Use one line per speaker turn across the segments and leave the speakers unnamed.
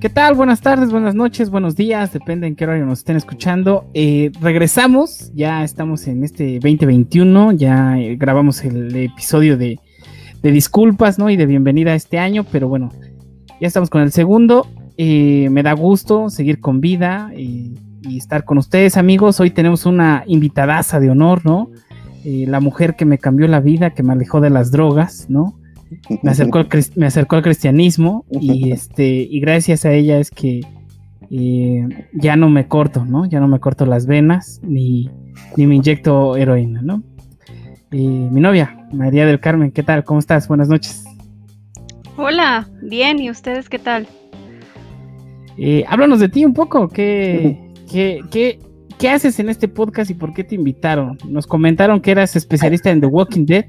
¿Qué tal? Buenas tardes, buenas noches, buenos días, depende en qué horario nos estén escuchando. Eh, regresamos, ya estamos en este 2021, ya eh, grabamos el episodio de, disculpas, ¿no? Y de bienvenida a este año, pero bueno, ya estamos con el segundo. Eh, me da gusto seguir con vida y estar con ustedes, amigos. Hoy tenemos una invitadaza de honor, ¿no? la mujer que me cambió la vida, que me alejó de las drogas, ¿no? Me acercó, al, me acercó al cristianismo y, este, y gracias a ella es que eh, ya no me corto, ¿no? Ya no me corto las venas ni, ni me inyecto heroína, ¿no? mi novia, María del Carmen, ¿qué tal? ¿Cómo estás? Buenas noches.
Hola, bien, ¿y ustedes qué tal?
Eh, háblanos de ti un poco, ¿qué, qué, qué, qué haces en este podcast y por qué te invitaron? Nos comentaron que eras especialista en The Walking Dead.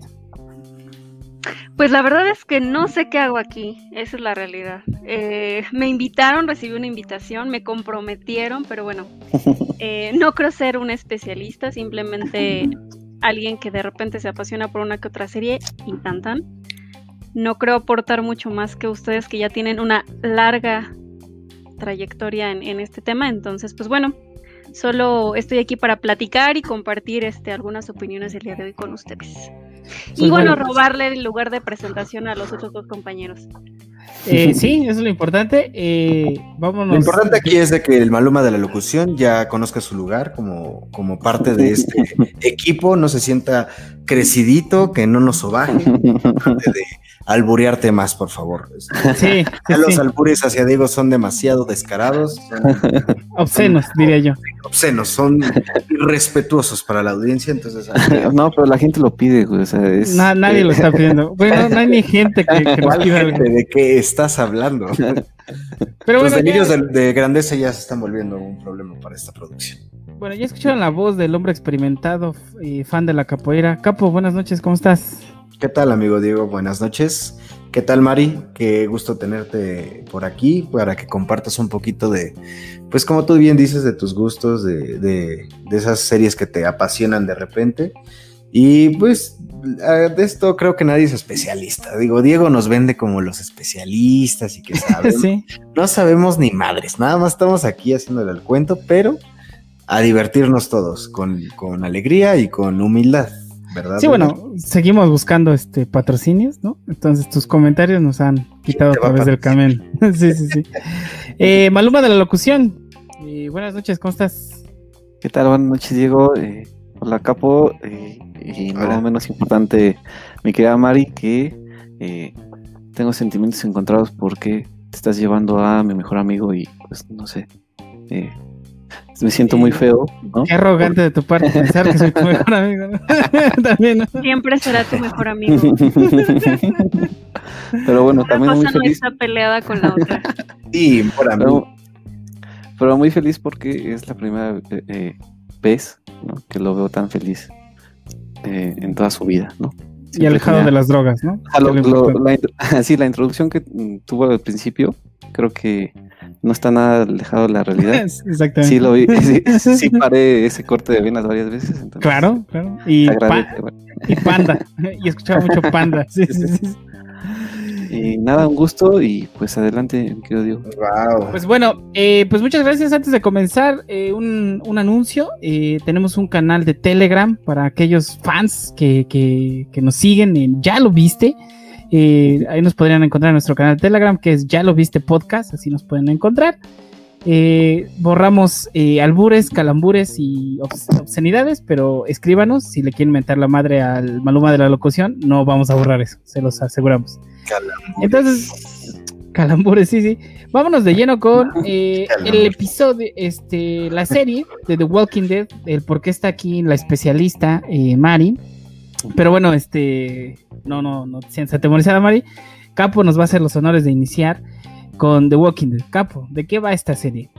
Pues la verdad es que no sé qué hago aquí, esa es la realidad. Eh, me invitaron, recibí una invitación, me comprometieron, pero bueno, eh, no creo ser un especialista, simplemente alguien que de repente se apasiona por una que otra serie y tan tan. No creo aportar mucho más que ustedes que ya tienen una larga trayectoria en, en este tema, entonces pues bueno, solo estoy aquí para platicar y compartir este, algunas opiniones del día de hoy con ustedes. Pues y bueno, robarle el lugar de presentación a los otros dos compañeros.
Eh, sí, eso es lo importante. Eh,
Lo importante aquí es de que el Maluma de la locución ya conozca su lugar como, como parte de este equipo, no se sienta crecidito, que no nos sobaje, de alburearte más, por favor. Sí, los albures hacia Diego son demasiado descarados.
Obscenos, diría yo.
Obscenos, son irrespetuosos para la audiencia, entonces...
no, pero la gente lo pide, güey.
nadie lo está pidiendo. Bueno, no hay ni gente que, que
pida. ¿De qué estás hablando? Pero los delirios de, grandeza ya se están volviendo un problema para esta producción.
Bueno, ya escucharon la voz del hombre experimentado y fan de la capoeira. Capo, buenas noches, ¿cómo estás?
¿Qué tal, amigo Diego? Buenas noches. ¿Qué tal, Mari? Qué gusto tenerte por aquí para que compartas un poquito de, pues como tú bien dices, de tus gustos, de, de, esas series que te apasionan de repente. Y pues de esto creo que nadie es especialista. Digo, Diego nos vende como los especialistas y que saben. No sabemos ni madres, nada más estamos aquí haciéndole el cuento, pero a divertirnos todos con, con alegría y con humildad.
Sí, bueno, seguimos buscando este patrocinios, ¿no? Entonces tus comentarios nos han quitado a través del camino. sí, sí, sí. Eh, Maluma de la locución. Eh, buenas noches, ¿cómo estás?
¿Qué tal? Buenas noches, Diego. Eh, hola, Capo. y no menos importante, mi querida Mari, que tengo sentimientos encontrados porque te estás llevando a mi mejor amigo y pues no sé. Me siento muy feo.
¿no? Qué arrogante de tu parte pensar que soy tu mejor amigo.
también, Siempre será tu mejor amigo.
pero bueno, también muy feliz.
no está peleada con la otra.
Sí, por amigo.
Pero, muy feliz porque es la primera eh, eh, vez que lo veo tan feliz eh, en toda su vida, ¿no?
y alejado de las drogas, ¿no?
sí, la introducción que tuvo al principio, creo que no está nada alejado de la realidad.
Exactamente.
Sí, lo vi, sí, paré ese corte de venas varias veces.
claro, claro. Y, y panda. y escuchaba mucho panda. Sí, sí, sí.
Y nada, un gusto y pues adelante, querido Diego.
Wow. Pues bueno, eh, pues muchas gracias. Antes de comenzar, eh, un, un, anuncio. Eh, tenemos un canal de Telegram para aquellos fans que, que, que nos siguen en Ya lo viste. Eh, ahí nos podrían encontrar en nuestro canal de Telegram, que es Ya lo viste podcast, así nos pueden encontrar. Eh, borramos eh, albures, calambures y obscenidades, pero escríbanos si le quieren mentar la madre al Maluma de la locución, no vamos a borrar eso, se los aseguramos. Entonces, calambures, sí, sí. Vámonos de lleno con el episodio, este, la serie de The Walking Dead, el por qué está aquí la especialista Mari. Pero bueno, este, no, no, no se atemorizada, Mari. Capo nos va a hacer los honores de iniciar con The Walking Dead. Capo, ¿de qué va esta serie?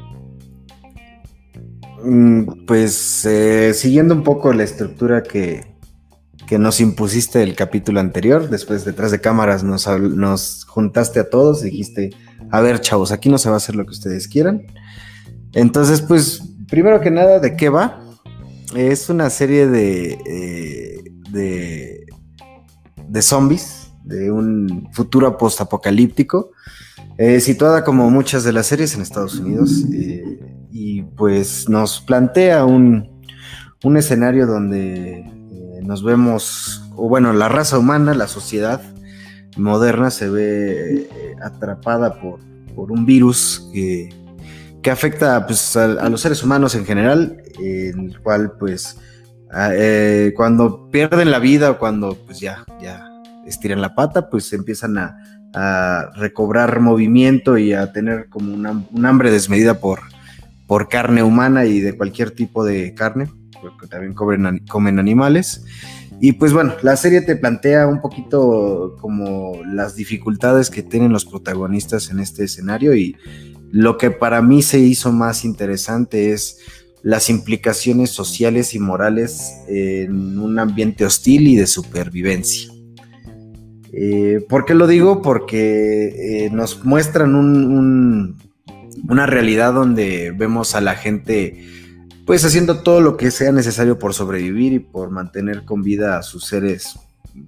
Mm, pues eh, siguiendo un poco la estructura que, que, nos impusiste el capítulo anterior, después detrás de cámaras nos, nos juntaste a todos dijiste, a ver chavos, aquí no se va a hacer lo que ustedes quieran. Entonces, pues, primero que nada, ¿de qué va? Es una serie de, eh, de, de zombies de un futuro postapocalíptico, eh, situada como muchas de las series en Estados Unidos, eh, y pues nos plantea un, un escenario donde eh, nos vemos, o bueno, la raza humana, la sociedad moderna se ve atrapada por, por un virus que, que afecta pues, a, los seres humanos en general, en el cual pues cuando pierden la vida o cuando pues ya, ya estiran la pata, pues empiezan a, recobrar movimiento y a tener como un hambre desmedida por, por carne humana y de cualquier tipo de carne, porque también comen animales. Y pues bueno, la serie te plantea un poquito como las dificultades que tienen los protagonistas en este escenario y lo que para mí se hizo más interesante es las implicaciones sociales y morales en un ambiente hostil y de supervivencia. Eh, ¿Por qué lo digo? Porque eh, nos muestran una realidad donde vemos a la gente pues haciendo todo lo que sea necesario por sobrevivir y por mantener con vida a sus seres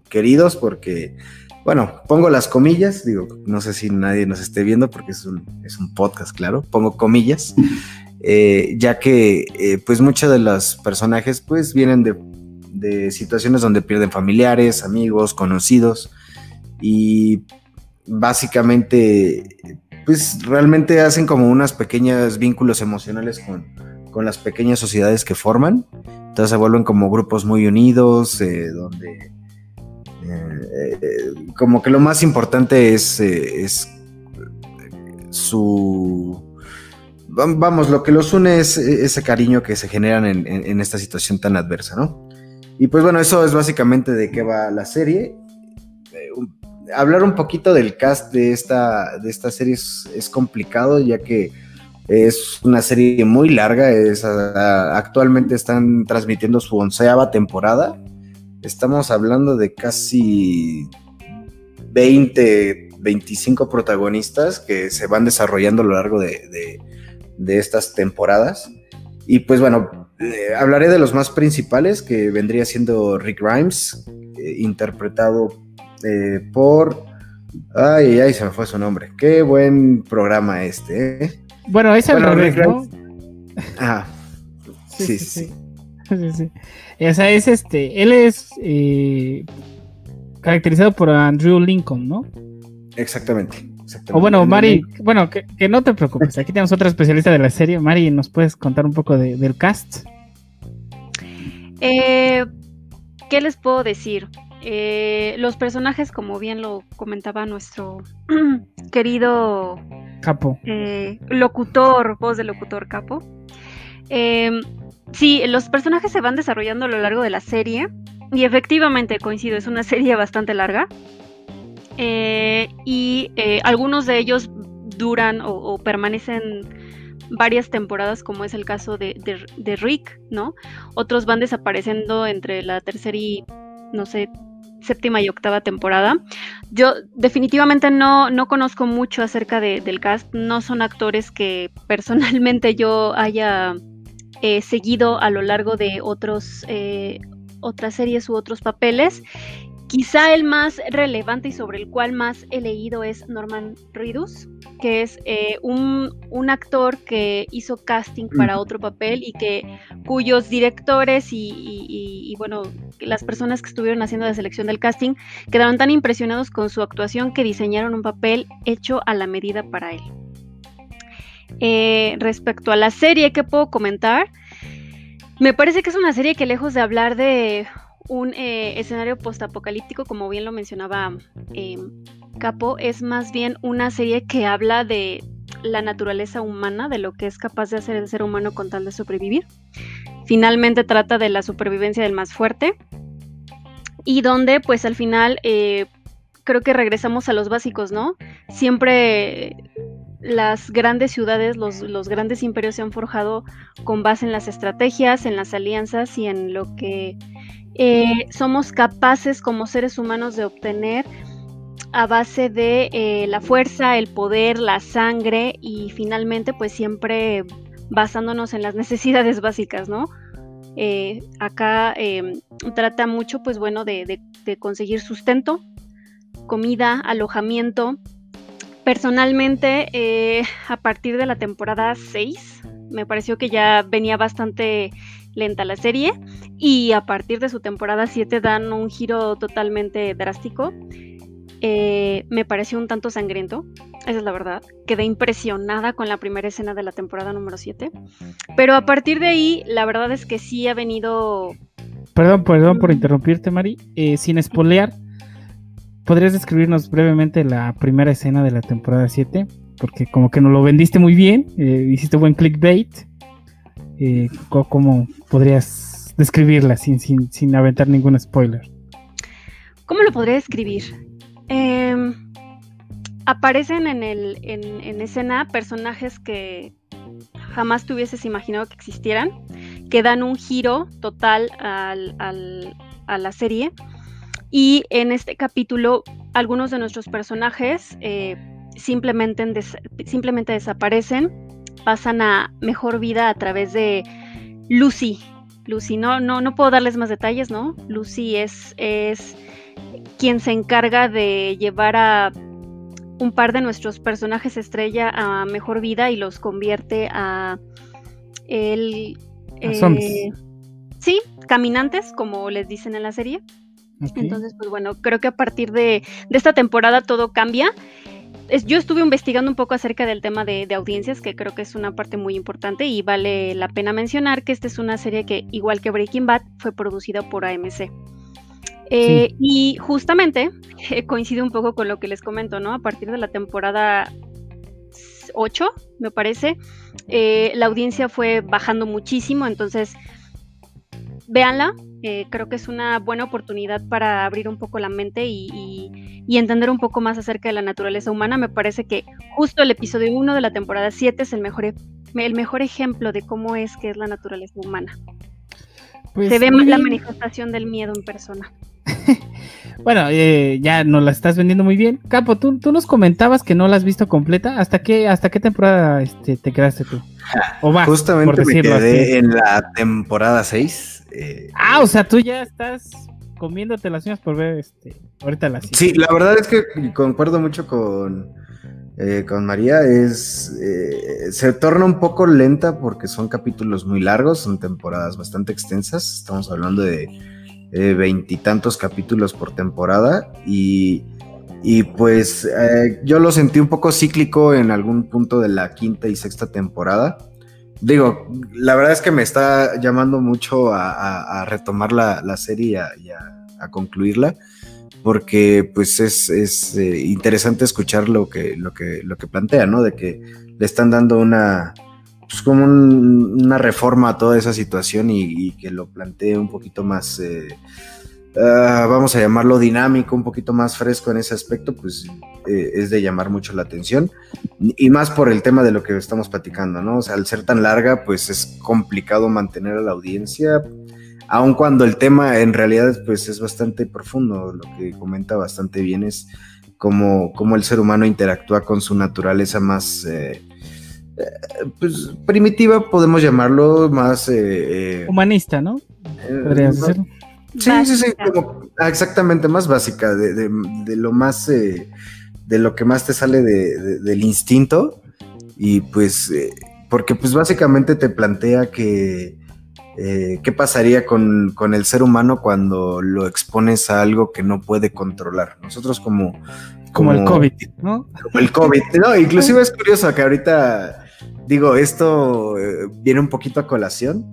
queridos, porque, bueno, pongo las comillas, digo, no sé si nadie nos esté viendo porque es un, podcast, claro, pongo comillas, eh, ya que pues muchos de los personajes pues vienen de, situaciones donde pierden familiares, amigos, conocidos, y básicamente, pues realmente hacen como unas pequeñas vínculos emocionales con, las pequeñas sociedades que forman. Entonces se vuelven como grupos muy unidos, eh, donde eh, como que lo más importante es, eh, es su... Vamos, lo que los une es ese cariño que se generan en, esta situación tan adversa, ¿no? Y pues bueno, eso es básicamente de qué va la serie hablar un poquito del cast de esta, de esta serie es, complicado, ya que es una serie muy larga. Actualmente están transmitiendo su onceava temporada. Estamos hablando de casi 20, 25 protagonistas que se van desarrollando a lo largo de, estas temporadas. Y pues bueno, eh, hablaré de los más principales, que vendría siendo Rick Grimes, eh, interpretado eh, por... Ay, ay, se me fue su nombre. Qué buen programa este, ¿eh?
Bueno, es el ¿no?
Ah, sí, sí,
sí. O sea, es este, él es eh, caracterizado por Andrew Lincoln, ¿no?
Exactamente.
O bueno, Mari, bueno, que, no te preocupes, aquí tenemos otra especialista de la serie. Mari, ¿nos puedes contar un poco del cast?
¿Qué les puedo decir? Eh, los personajes, como bien lo comentaba nuestro querido
Capo.
Eh, locutor, voz de locutor Capo. Em, sí, los personajes se van desarrollando a lo largo de la serie. Y efectivamente, coincido, es una serie bastante larga. Eh, y algunos de ellos duran o, permanecen varias temporadas, como es el caso de, de, Rick, ¿no? Otros van desapareciendo entre la tercera y, no sé, séptima y octava temporada. Yo definitivamente no, no conozco mucho acerca del cast, no son actores que personalmente yo haya eh, seguido a lo largo de otros, eh, otras series u otros papeles. Quizá el más relevante y sobre el cual más he leído es Norman Reedus, que es eh, un, actor que hizo casting para otro papel y que cuyos directores y, bueno, las personas que estuvieron haciendo la selección del casting quedaron tan impresionados con su actuación que diseñaron un papel hecho a la medida para él. Eh, respecto a la serie, ¿qué puedo comentar? Me parece que es una serie que lejos de hablar de un eh, escenario postapocalíptico, como bien lo mencionaba eh, Capo, es más bien una serie que habla de la naturaleza humana, de lo que es capaz de hacer el ser humano con tal de sobrevivir. Finalmente trata de la supervivencia del más fuerte y donde pues al final eh, creo que regresamos a los básicos, ¿no? Siempre las grandes ciudades, los, los, grandes imperios se han forjado con base en las estrategias, en las alianzas y en lo que eh, somos capaces como seres humanos de obtener a base de eh, la fuerza, el poder, la sangre y finalmente pues siempre basándonos en las necesidades básicas, ¿no? Eh, acá em, trata mucho pues bueno de, conseguir sustento, comida, alojamiento. Personalmente, eh, a partir de la temporada 6, me pareció que ya venía bastante lenta la serie y a partir de su temporada 7 dan un giro totalmente drástico. Eh, me pareció un tanto sangriento, esa es la verdad. Quedé impresionada con la primera escena de la temporada número 7. Pero a partir de ahí, la verdad es que sí ha venido...
Perdón, perdón por interrumpirte, Mari. Eh, sin espolear, ¿podrías describirnos brevemente la primera escena de la temporada 7? Porque como que nos lo vendiste muy bien, eh, hiciste buen clickbait. Eh, ¿Cómo podrías describirla sin, sin, sin aventar ningún spoiler?
¿Cómo lo podría describir? Eh, aparecen en, el, en, escena personajes que jamás te hubieses imaginado que existieran, que dan un giro total al, a la serie. Y en este capítulo, algunos de nuestros personajes eh, simplemente, simplemente desaparecen, pasan a mejor vida a través de Lucy. Lucy, no, no, no puedo darles más detalles, ¿no? Lucy es, es quien se encarga de llevar a un par de nuestros personajes estrella a mejor vida y los convierte a el eh, sí, caminantes, como les dicen en la serie. Entonces, pues bueno, creo que a partir de, esta temporada todo cambia. yo estuve investigando un poco acerca del tema de, de, audiencias, que creo que es una parte muy importante y vale la pena mencionar que esta es una serie que, igual que Breaking Bad, fue producida por AMC. Eh, y justamente eh, coincide un poco con lo que les comento, ¿no? A partir de la temporada 8, me parece, eh, la audiencia fue bajando muchísimo, entonces véanla, creo que es una buena oportunidad para abrir un poco la mente y, entender un poco más acerca de la naturaleza humana. Me parece que justo el episodio 1 de la temporada 7 es el mejor, e, el mejor ejemplo de cómo es que es la naturaleza humana. Pues Se ve la manifestación del miedo en persona.
Bueno, eh, ya nos la estás vendiendo muy bien. Capo, tú, tú nos comentabas que no la has visto completa. ¿Hasta qué, hasta qué temporada este, te quedaste tú?
O Justamente me quedé en la temporada 6.
Eh, ah, o sea, tú ya estás comiéndote las uñas por ver este, ahorita la
Sí, la verdad es que concuerdo mucho con, eh, con María. Es, se torna un poco lenta porque son capítulos muy largos, son temporadas bastante extensas. Estamos hablando de eh, veintitantos capítulos por temporada y, pues eh, yo lo sentí un poco cíclico en algún punto de la quinta y sexta temporada. Digo, la verdad es que me está llamando mucho a, retomar la, serie y, a, concluirla, porque pues es, eh, interesante escuchar lo que, lo, que, lo que plantea, ¿no? De que le están dando una, pues como una reforma a toda esa situación y, que lo plantee un poquito más, eh, ah, vamos a llamarlo dinámico, un poquito más fresco en ese aspecto, pues eh, es de llamar mucho la atención. Y más por el tema de lo que estamos platicando, ¿no? O sea, al ser tan larga, pues es complicado mantener a la audiencia, aun cuando el tema en realidad pues es bastante profundo, lo que comenta bastante bien es cómo, cómo el ser humano interactúa con su naturaleza más... Eh, pues primitiva podemos llamarlo más eh,
eh, humanista, ¿no?
Podrías decirlo. Sí, sí, sí, ah, exactamente, más básica, de, lo más, de lo que más te sale del instinto y pues, porque pues básicamente te plantea que qué pasaría con, con, el ser humano cuando lo expones a algo que no puede controlar. Nosotros como...
Como, el COVID, ¿no?
Como el COVID, no, inclusive es curioso que ahorita digo, esto eh, viene un poquito a colación.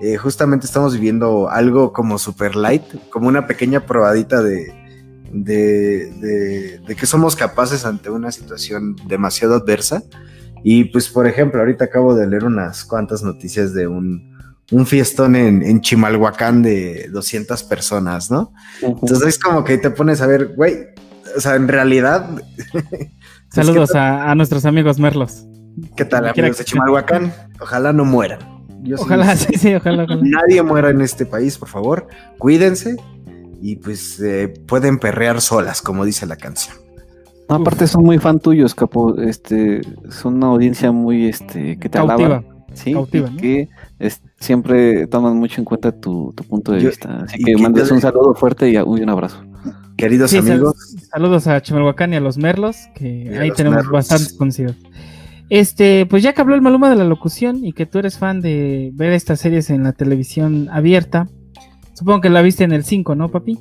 Eh, justamente estamos viviendo algo como super light, como una pequeña probadita de, de, que somos capaces ante una situación demasiado adversa. Y pues, por ejemplo, ahorita acabo de leer unas cuantas noticias de un, un fiestón en, en, Chimalhuacán de 200 personas, ¿no? Entonces es como que te pones a ver, güey, o sea, en realidad...
Saludos a, a, nuestros amigos Merlos.
¿Qué tal, amigos de Chimalhuacán? Ojalá no mueran.
ojalá, sí, sí, ojalá,
Nadie muera en este país, por favor. Cuídense y pues eh, pueden perrear solas, como dice la canción.
aparte son muy fan tuyos, capo. Este, son una audiencia muy, este, que te alaba. Sí, que siempre toman mucho en cuenta tu, punto de vista. Así que mandes un saludo fuerte y un abrazo.
Queridos amigos.
saludos a Chimalhuacán y a los Merlos, que ahí tenemos bastantes conocidos. Este, pues ya que habló el Maluma de la locución y que tú eres fan de ver estas series en la televisión abierta, supongo que la viste en el 5, ¿no, papi?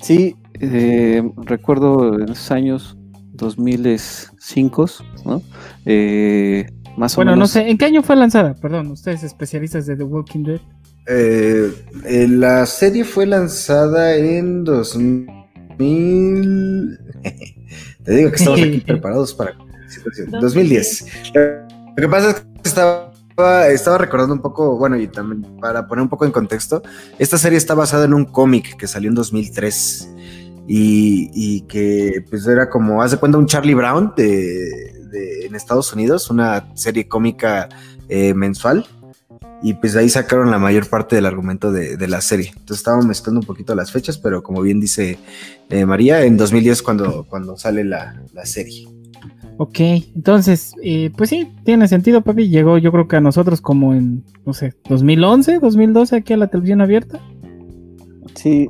Sí, eh, recuerdo en esos años 2005, ¿no? Eh, más
bueno,
o
menos. no sé, ¿en qué año fue lanzada? Perdón, ustedes especialistas de The Walking Dead.
Eh, la serie fue lanzada en 2000. Te digo que estamos aquí preparados para 2010. Lo que pasa es que estaba, recordando un poco, bueno, y también para poner un poco en contexto, esta serie está basada en un cómic que salió en 2003 y, que pues era como, haz de cuenta, un Charlie Brown de, en Estados Unidos, una serie cómica eh, mensual. Y pues de ahí sacaron la mayor parte del argumento de, la serie. Entonces estábamos mezclando un poquito las fechas, pero como bien dice eh, María, en 2010 cuando, cuando sale la, la serie.
Ok, entonces, eh, pues sí, tiene sentido, papi. Llegó yo creo que a nosotros como en, no sé, 2011, 2012 aquí a la televisión abierta.
Sí,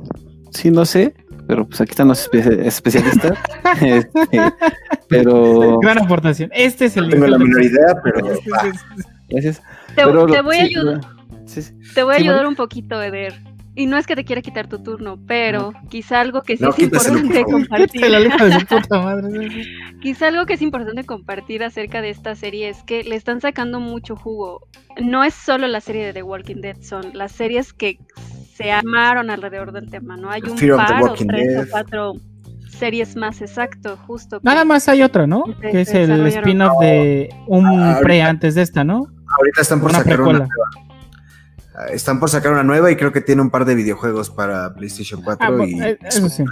sí, no sé, pero pues aquí están los especialistas. Este, pero...
Gran aportación. Este es el...
Tengo la menor idea, pero...
Gracias. Te, voy a ayudar. Te voy a ayudar un poquito, Eder. Y no es que te quiera quitar tu turno, pero quizá algo que sí es importante compartir. quizá algo que es importante compartir acerca de esta serie es que le están sacando mucho jugo. No es solo la serie de The Walking Dead, son las series que se armaron alrededor del tema, ¿no? Hay un par o tres o cuatro series más exacto, justo.
Nada más hay otra, ¿no? Que es el spin-off de un pre antes de esta, ¿no?
Ahorita están por sacar una están por sacar una nueva y creo que tiene un par de videojuegos para PlayStation 4 ah, y eh, eso sí.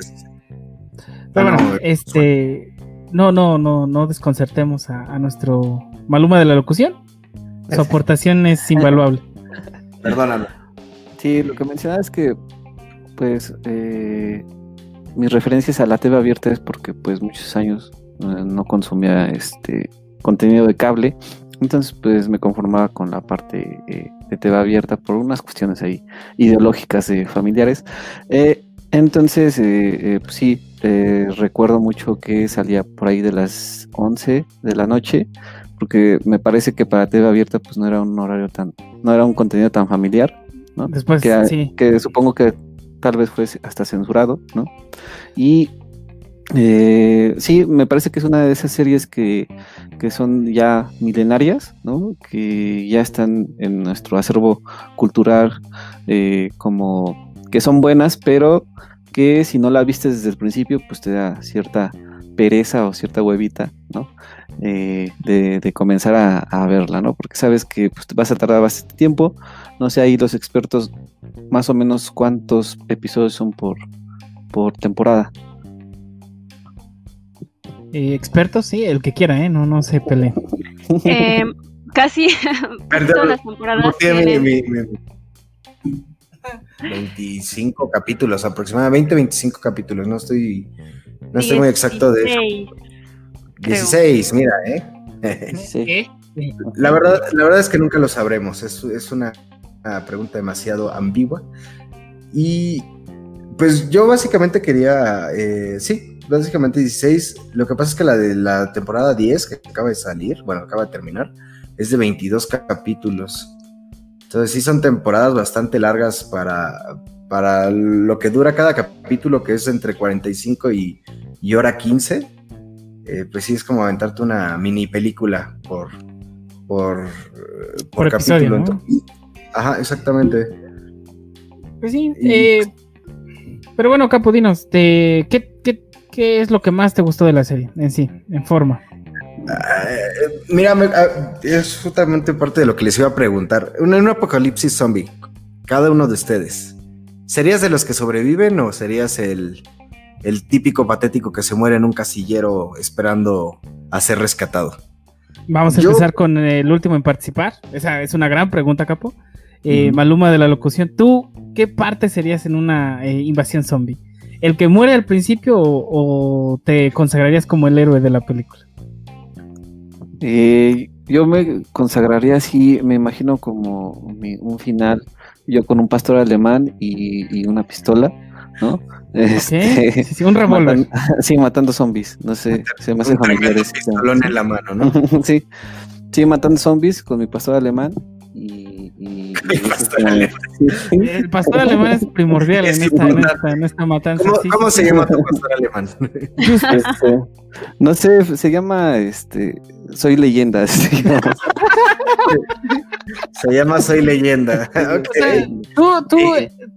Pero bueno, este no, no, no, no desconcertemos a, nuestro Maluma de la locución. Su aportación es invaluable.
Perdóname.
Sí, lo que mencionaba es que pues eh, mis referencias a la TV abierta es porque pues muchos años eh, no consumía este contenido de cable entonces, pues me conformaba con la parte eh, de TV abierta por unas cuestiones ahí ideológicas de familiares. Eh, entonces, eh, pues sí, recuerdo mucho que salía por ahí de las 11 de la noche, porque me parece que para TV abierta pues no era un horario tan, no era un contenido tan familiar, ¿no?
Después,
que,
sí.
que supongo que tal vez fue hasta censurado, ¿no? Y eh, sí, me parece que es una de esas series que, son ya milenarias, ¿no? que ya están en nuestro acervo cultural eh, como que son buenas, pero que si no la viste desde el principio, pues te da cierta pereza o cierta huevita, ¿no? Eh, de, comenzar a, verla, ¿no? Porque sabes que pues, vas a tardar bastante tiempo. No sé, ahí los expertos, más o menos cuántos episodios son por, por temporada.
Eh, expertos, sí, el que quiera, ¿eh? No, no se pelee.
Eh, casi todas las temporadas. Tienen...
25 capítulos, aproximadamente 25 capítulos, no estoy, no estoy muy exacto de eso. 16, mira, ¿eh? La verdad, la verdad es que nunca lo sabremos, es, es una, una pregunta demasiado ambigua. Y pues yo básicamente quería, eh, sí, básicamente 16. Lo que pasa es que la de la temporada 10, que acaba de salir, bueno, acaba de terminar, es de 22 capítulos. Entonces sí son temporadas bastante largas para, para lo que dura cada capítulo, que es entre 45 y, y hora 15. Eh, pues sí es como aventarte una mini película por, por,
por, capítulo.
Ajá, exactamente.
Pues sí, eh, pero bueno, Capudinos, ¿qué, qué, ¿Qué es lo que más te gustó de la serie en sí, en forma?
Eh, mira, ah, es justamente parte de lo que les iba a preguntar. En un apocalipsis zombie, cada uno de ustedes, ¿serías de los que sobreviven o serías el, típico patético que se muere en un casillero esperando a ser rescatado?
Vamos a empezar con el último en participar. Esa es una gran pregunta, Capo. Eh, Maluma de la locución, ¿tú qué parte serías en una eh, invasión zombie? El que muere al principio o, te consagrarías como el héroe de la película?
Eh, yo me consagraría así, me imagino como un final, yo con un pastor alemán y, una pistola, ¿no?
Este, sí, un revólver.
sí, matando zombies. No sé, se me hace
familiar. Un en la mano, ¿no?
sí, sí, matando zombies con mi pastor alemán
el, pastor alemán.
el pastor alemán es primordial en, esta, en, esta, en, esta, matanza.
¿Cómo, ¿cómo se llama tu pastor alemán?
Este, no sé, se llama este Soy leyenda. Se llama,
Soy leyenda. Okay.
tú, tú,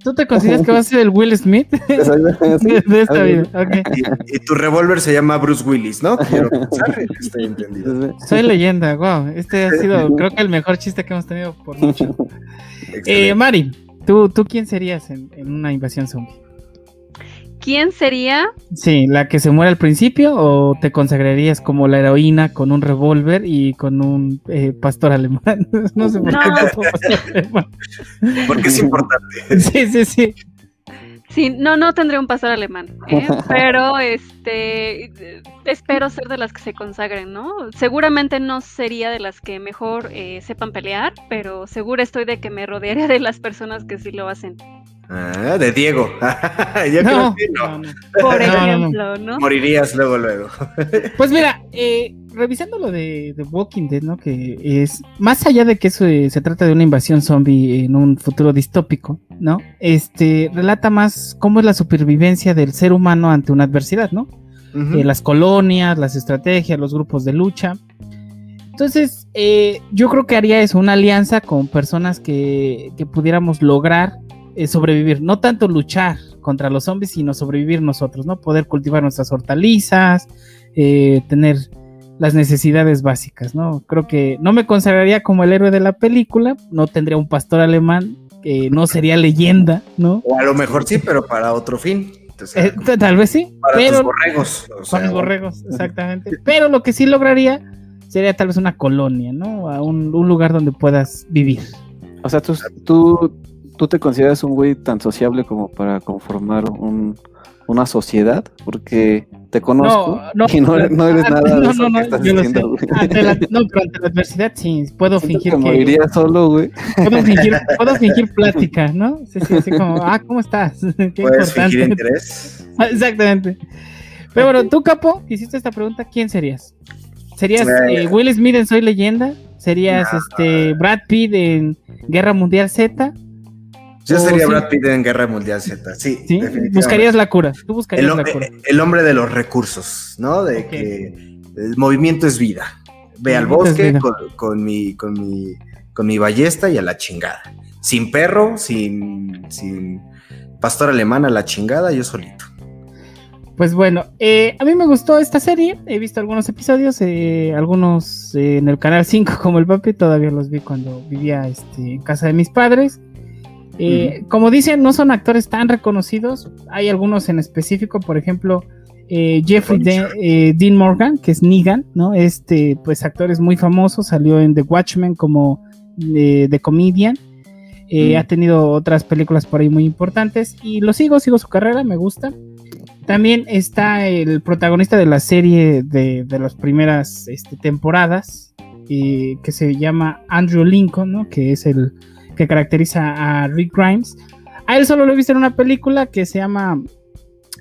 tú te consideras que vas a ser el Will Smith de, de esta vida. Okay.
Y, y, tu revólver se llama Bruce Willis, ¿no? Quiero pensar, estoy entendido.
Soy leyenda, wow. Este ha sido, creo que el mejor chiste que hemos tenido por mucho. Eh, Mari, ¿tú, ¿tú quién serías en, en una invasión zombie?
¿Quién sería?
Sí, la que se muere al principio o te consagrarías como la heroína con un revólver y con un eh, pastor alemán. no sé por
No.
qué. pastor alemán.
Porque es importante.
Sí, sí, sí.
Sí, no, no tendré un pastor alemán, ¿eh? pero este espero ser de las que se consagren, ¿no? Seguramente no sería de las que mejor eh, sepan pelear, pero segura estoy de que me rodearé de las personas que sí lo hacen.
Ah, de Diego. Yo
No,
creo que no.
no, no.
Por
No, no, no.
ejemplo, ¿no?
Morirías luego, luego.
Pues mira, eh, revisando lo de, de Walking Dead, ¿no? Que es, más allá de que eso eh, se trata de una invasión zombie en un futuro distópico, ¿no? Este, relata más cómo es la supervivencia del ser humano ante una adversidad, ¿no? Eh, las colonias, las estrategias, los grupos de lucha. Entonces, eh, yo creo que haría eso, una alianza con personas que, que pudiéramos lograr eh, sobrevivir, no tanto luchar contra los zombies, sino sobrevivir nosotros, ¿no? Poder cultivar nuestras hortalizas, eh, tener las necesidades básicas, ¿no? Creo que no me consideraría como el héroe de la película, no tendría un pastor alemán, que no sería leyenda, ¿no?
O a lo mejor sí, pero para otro fin. Entonces,
Eh, tal vez sí,
para
pero
tus borregos. o sea,
los borregos, exactamente. Pero lo que sí lograría sería tal vez una colonia, ¿no? A un, un lugar donde puedas vivir.
O sea, tú, tú, tú te consideras un güey tan sociable como para conformar un, una sociedad, porque te conozco
No, no,
y no, no eres nada de
no,
eso
no, no,
que estás diciendo, güey.
Ante la- no, pero ante la adversidad sí, puedo
Siento
fingir
que
que,
moriría solo, güey.
puedo fingir, puedo fingir plática, ¿no? Sí, sí, así como, ah, ¿cómo estás? Qué
Puedes fingir
importante.
interés.
Ah, Exactamente. Pero bueno, tú, Capo, hiciste esta pregunta, ¿quién serías? ¿Serías
Eh,
Will Smith en Soy Leyenda? ¿Serías este Brad Pitt en Guerra Mundial Z?
Yo
O
sería
sí.
Brad Pitt en Guerra Mundial Z. Sí,
¿Sí? Buscarías la cura. Tú
el,
buscarías
hom-
la cura.
el hombre de los recursos, ¿no? De que el movimiento es vida. Ve al bosque con mi, con, mi, con mi ballesta y a la chingada. Sin perro, sin, sin pastor alemán a la chingada, yo solito.
Pues bueno, eh, a mí me gustó esta serie. He visto algunos episodios, eh, algunos eh, en el canal 5 como el papi, todavía los vi cuando vivía este, en casa de mis padres. Eh, Como dicen, no son actores tan reconocidos. Hay algunos en específico, por ejemplo, eh, Jeffrey De- eh, Dean Morgan, que es Negan, ¿no? Este, pues actor es muy famoso, salió en The Watchmen como The Comedian. Ha tenido otras películas por ahí muy importantes y lo sigo, sigo su carrera, me gusta. También está el protagonista de la serie de, de las primeras este, temporadas, que se llama Andrew Lincoln, ¿no? que es el que caracteriza a Rick Grimes. A él solo lo he visto en una película que se llama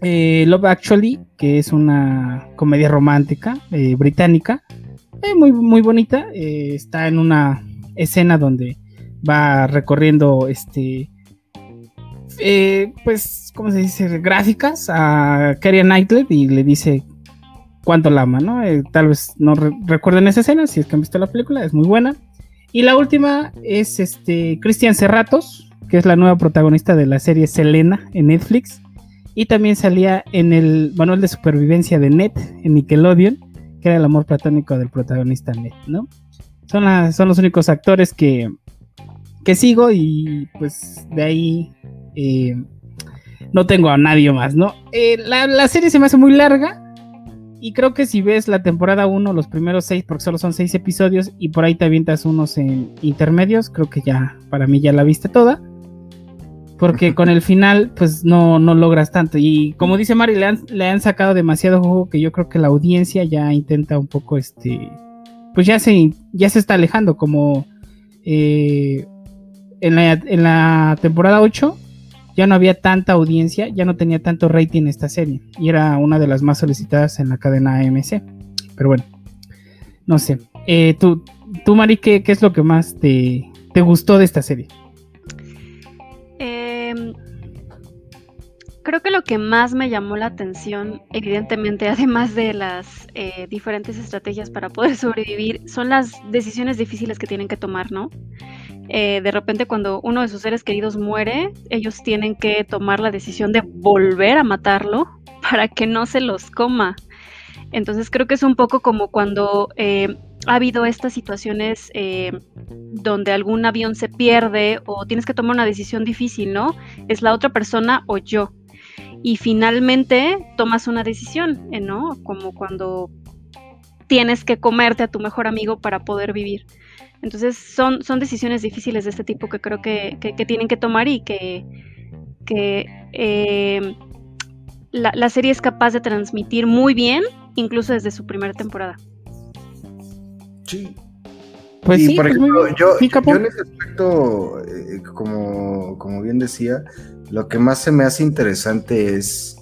eh, Love Actually, que es una comedia romántica eh, británica, eh, muy, muy bonita. está en una escena donde va recorriendo este pues, ¿cómo se dice? Gráficas a Keira Knightley y le dice cuánto la ama, ¿no? Tal vez no re- recuerden esa escena, si es que han visto la película, es muy buena. Y la última es este Cristian Serratos, que es la nueva protagonista de la serie Selena en Netflix. Y también salía en el manual de supervivencia de Ned en Nickelodeon, que era el amor platónico del protagonista Ned, ¿no? Son, son los únicos actores que, que sigo y pues de ahí eh, no tengo a nadie más, ¿no? Eh, la, la serie se me hace muy larga y creo que si ves la temporada 1, los primeros 6, porque solo son 6 episodios y por ahí te avientas unos en intermedios, creo que ya, para mí ya la viste toda. Porque con el final, pues no, no logras tanto. Y como dice Mari, le han, le han sacado demasiado juego que yo creo que la audiencia ya intenta un poco, este, pues ya se, ya se está alejando, como eh, en, la, en la temporada 8 ya no había tanta audiencia, ya no tenía tanto rating esta serie y era una de las más solicitadas en la cadena AMC. Pero bueno, no sé. Eh, tú, tú, Mari, ¿qué, es lo que más te, te gustó de esta serie?
Em, creo que lo que más me llamó la atención, evidentemente, además de las eh, diferentes estrategias para poder sobrevivir, son las decisiones difíciles que tienen que tomar, ¿no? Eh, de repente cuando uno de sus seres queridos muere, ellos tienen que tomar la decisión de volver a matarlo para que no se los coma. Entonces creo que es un poco como cuando eh, ha habido estas situaciones eh, donde algún avión se pierde o tienes que tomar una decisión difícil, ¿no? Es la otra persona o yo. Y finalmente tomas una decisión, ¿no? Como cuando tienes que comerte a tu mejor amigo para poder vivir. Entonces son, son decisiones difíciles de este tipo que creo que, tienen que tomar y que, eh, la, serie es capaz de transmitir muy bien, incluso desde su primera temporada.
Sí. Pues sí, por pues ejemplo, yo, en ese aspecto, eh, como, como bien decía, lo que más se me hace interesante es,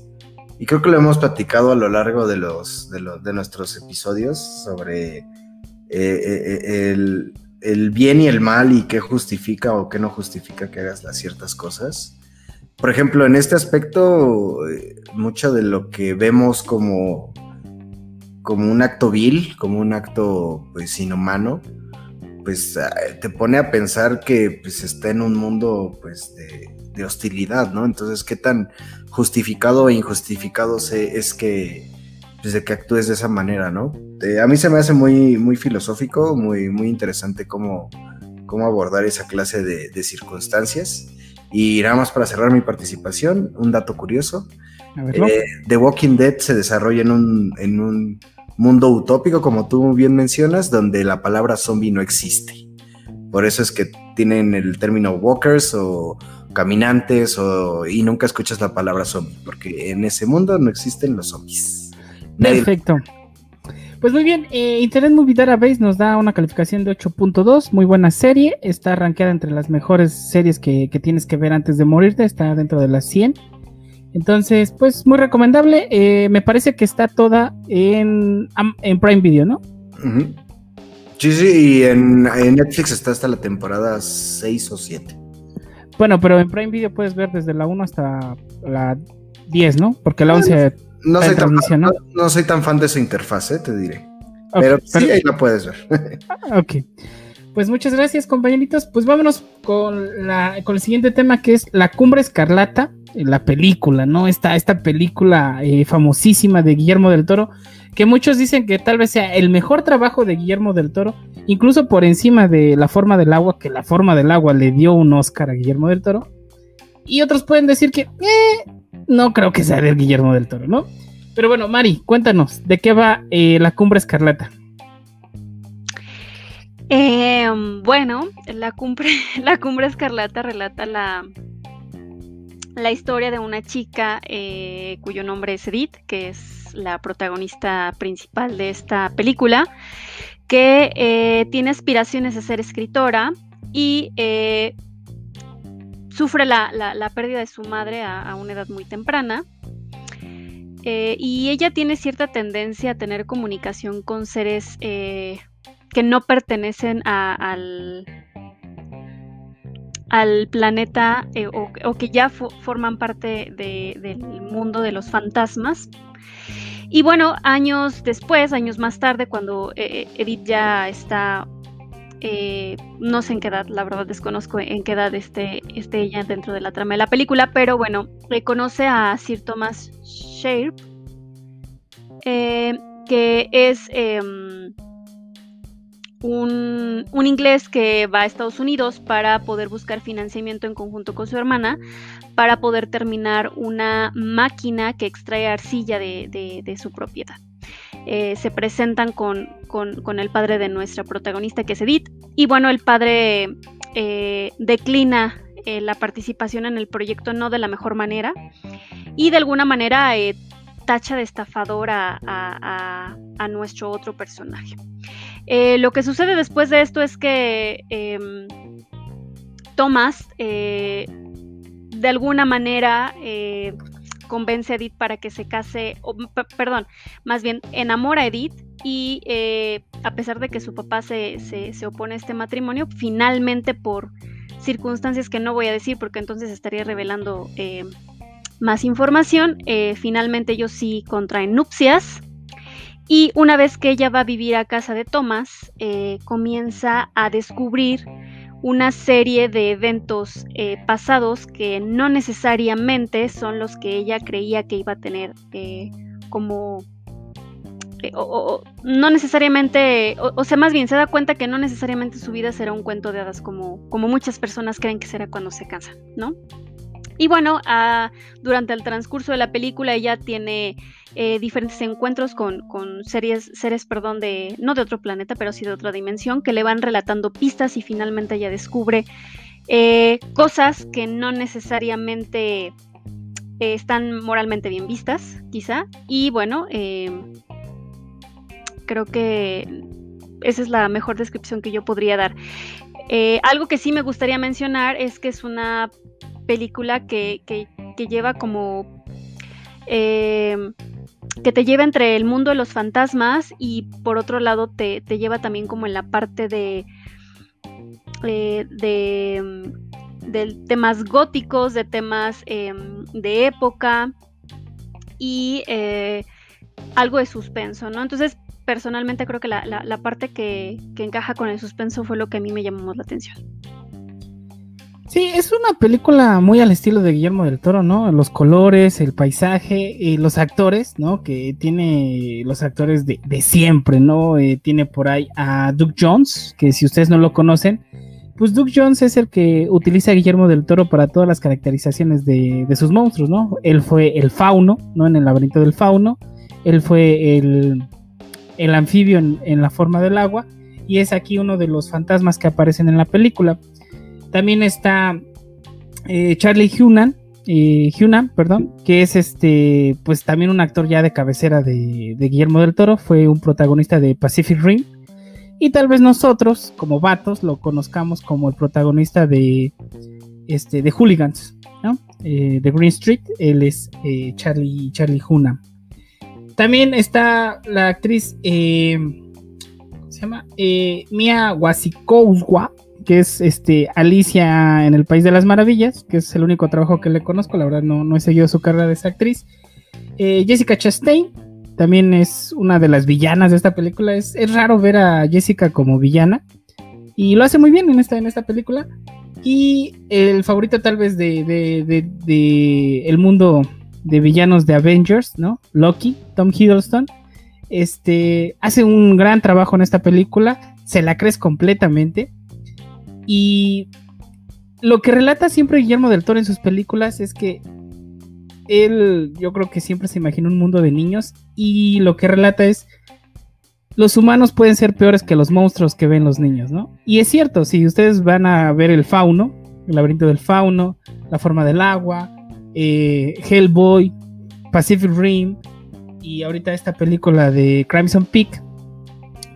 y creo que lo hemos platicado a lo largo de los de, de nuestros episodios sobre eh, el, el bien y el mal y qué justifica o qué no justifica que hagas las ciertas cosas. Por ejemplo, en este aspecto, eh, mucho de lo que vemos como, como un acto vil, como un acto pues inhumano, pues ah, te pone a pensar que pues está en un mundo pues de, hostilidad, ¿no? Entonces, ¿qué tan justificado e injustificado es que pues, de que actúes de esa manera, ¿no? a mí se me hace muy, muy filosófico, muy, muy interesante cómo, cómo abordar esa clase de, circunstancias. Y nada más para cerrar mi participación, un dato curioso. Eh, The Walking Dead se desarrolla en un, en un mundo utópico, como tú bien mencionas, donde la palabra zombie no existe. Por eso es que tienen el término walkers o caminantes o, y nunca escuchas la palabra zombie, porque en ese mundo no existen los zombies.
Perfecto. Pues muy bien, eh, Internet Movie Database nos da una calificación de 8.2, muy buena serie, está rankeada entre las mejores series que, tienes que ver antes de morirte, está dentro de las 100. Entonces, pues muy recomendable, eh, me parece que está toda en, en Prime Video, ¿no?
Sí, sí, y en, Netflix está hasta la temporada 6 o 7.
Bueno, pero en Prime Video puedes ver desde la 1 hasta la 10, ¿no? Porque la 11
no soy, tan fan, no, soy tan fan de su interfaz, eh, te diré. pero sí, ahí la puedes ver.
Ah, ok. Pues muchas gracias, compañeritos. Pues vámonos con, la, con el siguiente tema que es La Cumbre Escarlata, la película, ¿no? Esta, esta película eh, famosísima de Guillermo del Toro, que muchos dicen que tal vez sea el mejor trabajo de Guillermo del Toro, incluso por encima de La Forma del Agua, que La Forma del Agua le dio un Oscar a Guillermo del Toro. Y otros pueden decir que, eh, no creo que sea de Guillermo del Toro, ¿no? Pero bueno, Mari, cuéntanos, ¿de qué va eh, la cumbre escarlata?
Em, bueno, la cumbre, la cumbre escarlata relata la, la historia de una chica eh, cuyo nombre es Edith, que es la protagonista principal de esta película, que eh, tiene aspiraciones de ser escritora y sufre la, pérdida de su madre a, una edad muy temprana. Eh, y ella tiene cierta tendencia a tener comunicación con seres eh, que no pertenecen al, al planeta eh, o, que ya forman parte del mundo de los fantasmas. Y bueno, años después, años más tarde, cuando Edith ya está eh, no sé en qué edad, la verdad desconozco en qué edad esté, ella dentro de la trama de la película, pero bueno, reconoce a Sir Thomas Sharpe, eh, que es em, un, un, inglés que va a Estados Unidos para poder buscar financiamiento en conjunto con su hermana, para poder terminar una máquina que extrae arcilla de su propiedad. Eh, se presentan con, el padre de nuestra protagonista, que es Edith. Y bueno, el padre eh, declina eh, la participación en el proyecto no de la mejor manera y de alguna manera tacha de estafador a, a, nuestro otro personaje. lo que sucede después de esto es que em, Thomas de alguna manera convence a Edith para que se case, perdón, más bien enamora a Edith y eh, a pesar de que su papá se, se, opone a este matrimonio, finalmente por circunstancias que no voy a decir porque entonces estaría revelando eh, más información, finalmente ellos sí contraen nupcias. Y una vez que ella va a vivir a casa de Thomas, comienza a descubrir una serie de eventos eh, pasados que no necesariamente son los que ella creía que iba a tener eh, como... Eh, o, no necesariamente, o, sea, más bien se da cuenta que no necesariamente su vida será un cuento de hadas como, como muchas personas creen que será cuando se cansan, ¿no? Y bueno, ah, durante el transcurso de la película ella tiene eh, diferentes encuentros con, series, seres, perdón, de, no de otro planeta, pero sí de otra dimensión, que le van relatando pistas y finalmente ella descubre eh, cosas que no necesariamente eh, están moralmente bien vistas, quizá. Y bueno, creo que esa es la mejor descripción que yo podría dar. algo que sí me gustaría mencionar es que es una película que, que, lleva como... Eh, que te lleva entre el mundo de los fantasmas y por otro lado te, lleva también como en la parte de, eh, de, temas góticos, de temas em, de época y eh, algo de suspenso, ¿no? Entonces, personalmente creo que la, la parte que, que encaja con el suspenso fue lo que a mí me llamó más la atención.
Sí, es una película muy al estilo de Guillermo del Toro, ¿no? Los colores, el paisaje, y los actores, ¿no? Que tiene los actores de, siempre, ¿no? Eh, tiene por ahí a Duke Jones, que si ustedes no lo conocen, pues Duke Jones es el que utiliza a Guillermo del Toro para todas las caracterizaciones de, sus monstruos, ¿no? Él fue el fauno, ¿no? En el laberinto del fauno, él fue el, el anfibio en la forma del agua, y es aquí uno de los fantasmas que aparecen en la película. También está eh, Charlie Hunan, eh, Hunan, perdón, que es este, pues también un actor ya de cabecera de, Guillermo del Toro, fue un protagonista de Pacific Rim. Y tal vez nosotros, como vatos, lo conozcamos como el protagonista de, este, de Hooligans, ¿no? Eh, de Green Street, él es Charlie, Charlie Hunan. También está la actriz, ¿cómo se llama? Mia Wasikowska, que es este Alicia en el País de las Maravillas, que es el único trabajo que le conozco, la verdad no, no he seguido su carrera de actriz. Eh, Jessica Chastain también es una de las villanas de esta película. Es, raro ver a Jessica como villana y lo hace muy bien en esta, en esta película. Y el favorito tal vez de, de, el mundo de villanos de Avengers, ¿no? Loki, Tom Hiddleston. Este hace un gran trabajo en esta película, se la crees completamente y lo que relata siempre Guillermo del Toro en sus películas es que él, yo creo que siempre se imagina un mundo de niños y lo que relata es los humanos pueden ser peores que los monstruos que ven los niños, ¿no? Y es cierto, si ustedes van a ver el fauno, el laberinto del fauno, la forma del agua, eh, Hellboy, Pacific Rim y ahorita esta película de Crimson Peak,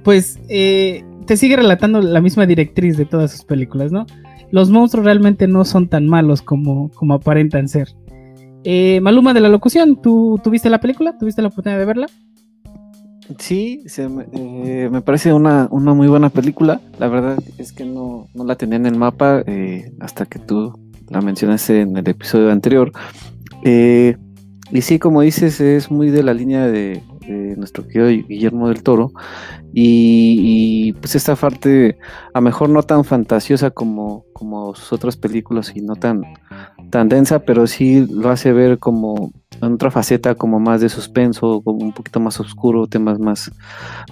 pues eh, te sigue relatando la misma directriz de todas sus películas, ¿no? Los monstruos realmente no son tan malos como, como aparentan ser. Eh, Maluma de la locución, ¿tú tuviste la película? ¿Tuviste la oportunidad de verla?
Sí, eh, me parece una, muy buena película. La verdad es que no, la tenía en el mapa eh, hasta que tú la mencionaste en el episodio anterior. Y sí, como dices, es muy de la línea de, nuestro querido Guillermo del Toro. Y, pues esta parte, a lo mejor no tan fantasiosa como, como sus otras películas y no tan, tan densa, pero sí lo hace ver como en otra faceta, como más de suspenso, como un poquito más oscuro, temas más,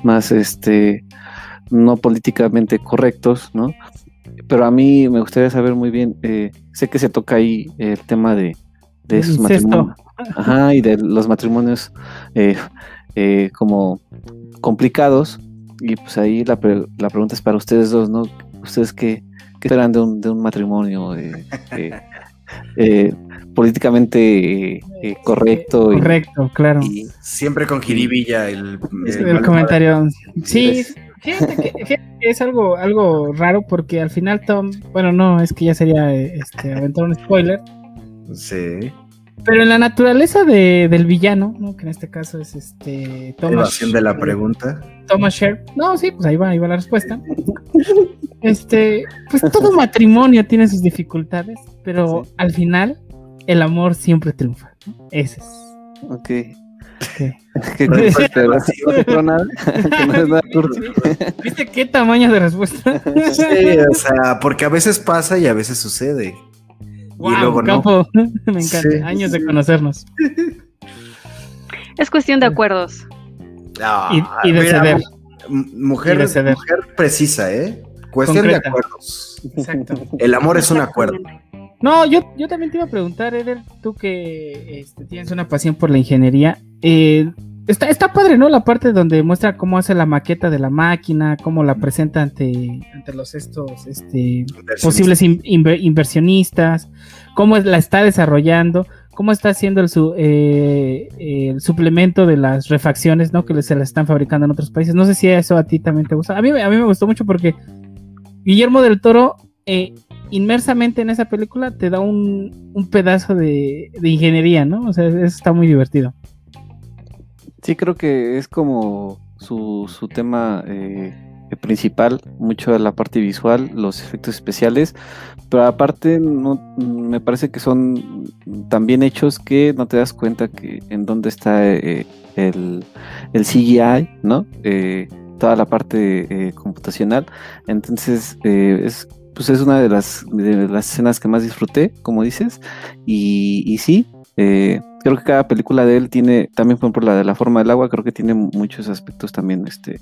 más este, no políticamente correctos, ¿no? Pero a mí me gustaría saber muy bien, eh, sé que se toca ahí el tema de, de esos matrimonios. Ajá, y de los matrimonios eh, eh, como complicados. Y pues ahí la, la, pregunta es para ustedes dos, ¿no? ¿Ustedes qué, qué esperan de un, de un matrimonio eh, eh, políticamente correcto?
Correcto, claro.
Y siempre con jiribilla el,
el, comentario. Sí, fíjate que, es algo, algo raro porque al final Tom, bueno, no, es que ya sería este, aventar un spoiler.
Sí.
Pero en la naturaleza de, del villano, ¿no? que en este caso es este
Thomas. de la pregunta.
Thomas Sher. No, sí, pues ahí va, ahí va la respuesta. Este, pues todo matrimonio tiene sus dificultades, pero al final el amor siempre triunfa. Ese es.
Ok. ¿Qué
¿Viste qué tamaño de respuesta?
sí, o sea, porque a veces pasa y a veces sucede.
Y luego campo. Me encanta. Años de conocernos.
Es cuestión de acuerdos.
y, de ceder.
Mujer, mujer precisa, ¿eh? Cuestión de acuerdos. Exacto. El amor es un acuerdo.
No, yo, yo también te iba a preguntar, Eder, tú que este, tienes una pasión por la ingeniería. Eh, está, está padre, ¿no? La parte donde muestra cómo hace la maqueta de la máquina, cómo la presenta ante, ante los estos este, posibles inversionistas, cómo la está desarrollando, cómo está haciendo el, su, eh, el suplemento de las refacciones, ¿no? Que se las están fabricando en otros países. No sé si eso a ti también te gusta. A mí, a mí me gustó mucho porque Guillermo del Toro eh, inmersamente en esa película te da un, un pedazo de, ingeniería, ¿no? O sea, eso está muy divertido.
Sí, creo que es como su, su tema eh, principal, mucho de la parte visual, los efectos especiales, pero aparte no, me parece que son tan bien hechos que no te das cuenta que en dónde está eh, el, el, CGI, ¿no? Eh, toda la parte computacional. Entonces, es pues es una de las, de las escenas que más disfruté, como dices, y, y sí, eh, creo que cada película de él tiene, también por la de la forma del agua, creo que tiene muchos aspectos también, este,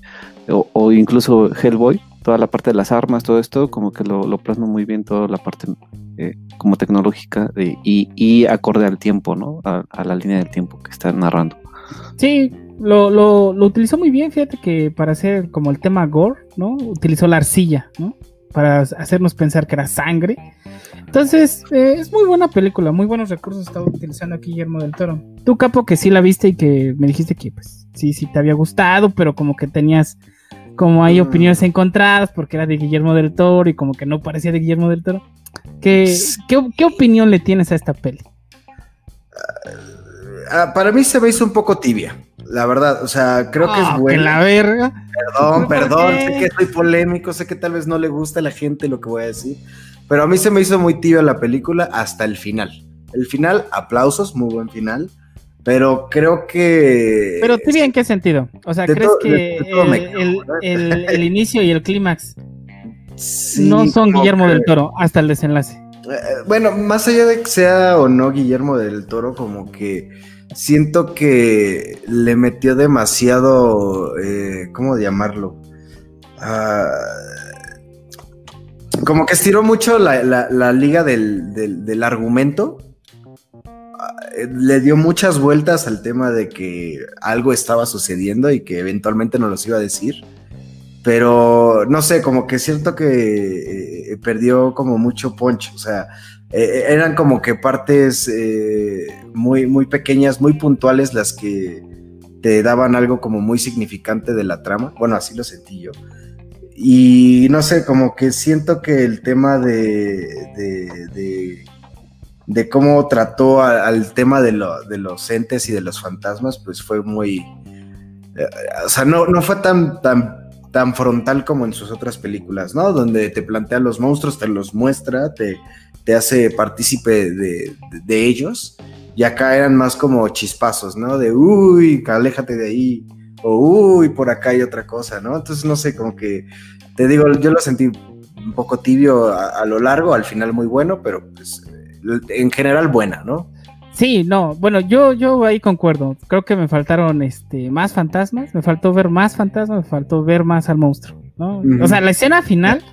o, incluso Hellboy, toda la parte de las armas, todo esto, como que lo, plasma muy bien, toda la parte eh, como tecnológica y, y, acorde al tiempo, ¿no? A, a, la línea del tiempo que está narrando.
Sí, lo, lo, lo utilizó muy bien, fíjate que para hacer como el tema gore, ¿no? Utilizó la arcilla, ¿no? para hacernos pensar que era sangre. Entonces, eh, es muy buena película, muy buenos recursos estaba utilizando aquí Guillermo del Toro. Tú, Capo, que sí la viste y que me dijiste que pues sí, sí te había gustado, pero como que tenías, como hay mm. opiniones encontradas porque era de Guillermo del Toro y como que no parecía de Guillermo del Toro. ¿Qué, qué, opinión le tienes a esta peli?
Ah, para mí se me hizo un poco tibia la verdad, o sea, creo que es ah, buena.
la verga.
Perdón, perdón, sé que soy polémico, sé que tal vez no le gusta a la gente lo que voy a decir, pero a mí se me hizo muy tibia la película hasta el final. El final, aplausos, muy buen final, pero creo que...
Pero tibia en qué sentido? O sea, ¿crees que el, inicio y el clímax no son Guillermo del Toro hasta el desenlace?
Eh, bueno, más allá de que sea o no Guillermo del Toro, como que siento que le metió demasiado, eh, ¿cómo llamarlo? Ah, como que estiró mucho la, liga del, argumento. Ah, le dio muchas vueltas al tema de que algo estaba sucediendo y que eventualmente nos los iba a decir. Pero no sé, como que siento que eh, perdió como mucho punch. O sea, eh, eran como que partes eh, muy, muy pequeñas, muy puntuales las que te daban algo como muy significante de la trama. Bueno, así lo sentí yo. Y no sé, como que siento que el tema de, de, de, cómo trató al tema de, de, los entes y de los fantasmas, pues fue muy... Eh, o sea, no, no fue tan, tan, tan frontal como en sus otras películas, ¿no? Donde te plantea los monstruos, te los muestra, te, te hace partícipe de, ellos. Y acá eran más como chispazos, ¿no? De, uy, aléjate de ahí. O, uy, por acá hay otra cosa, ¿no? Entonces, no sé, como que, te digo, yo lo sentí un poco tibio a, lo largo, al final muy bueno, pero pues, en general buena, ¿no?
Sí, no, bueno, yo, yo ahí concuerdo. Creo que me faltaron este, más fantasmas, me faltó ver más fantasmas, me faltó ver más al monstruo, ¿no? O sea, la escena final,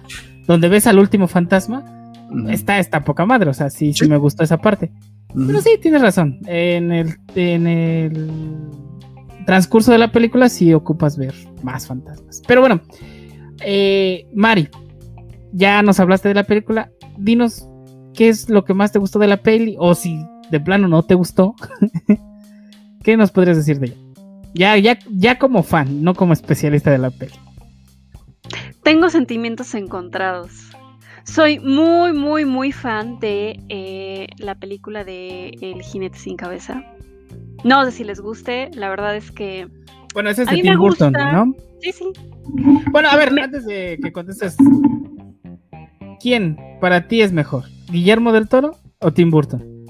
donde ves al último fantasma, está, está poca madre, o sea, sí, sí, me gustó esa parte. Pero sí, tienes razón. En el, en el transcurso de la película sí ocupas ver más fantasmas. Pero bueno, eh, Mari, ya nos hablaste de la película. Dinos qué es lo que más te gustó de la peli o si de plano no te gustó. ¿Qué nos podrías decir de ella? Ya, ya, ya como fan, no como especialista de la peli.
Tengo sentimientos encontrados. Soy muy, muy, muy fan de eh, la película de El jinete sin cabeza. No sé si les guste, la verdad es que...
Bueno, ese es de Tim Burton, ¿no?
Sí, sí.
Bueno, a ver, antes de que contestes, ¿quién para ti es mejor? ¿Guillermo del Toro o Tim Burton?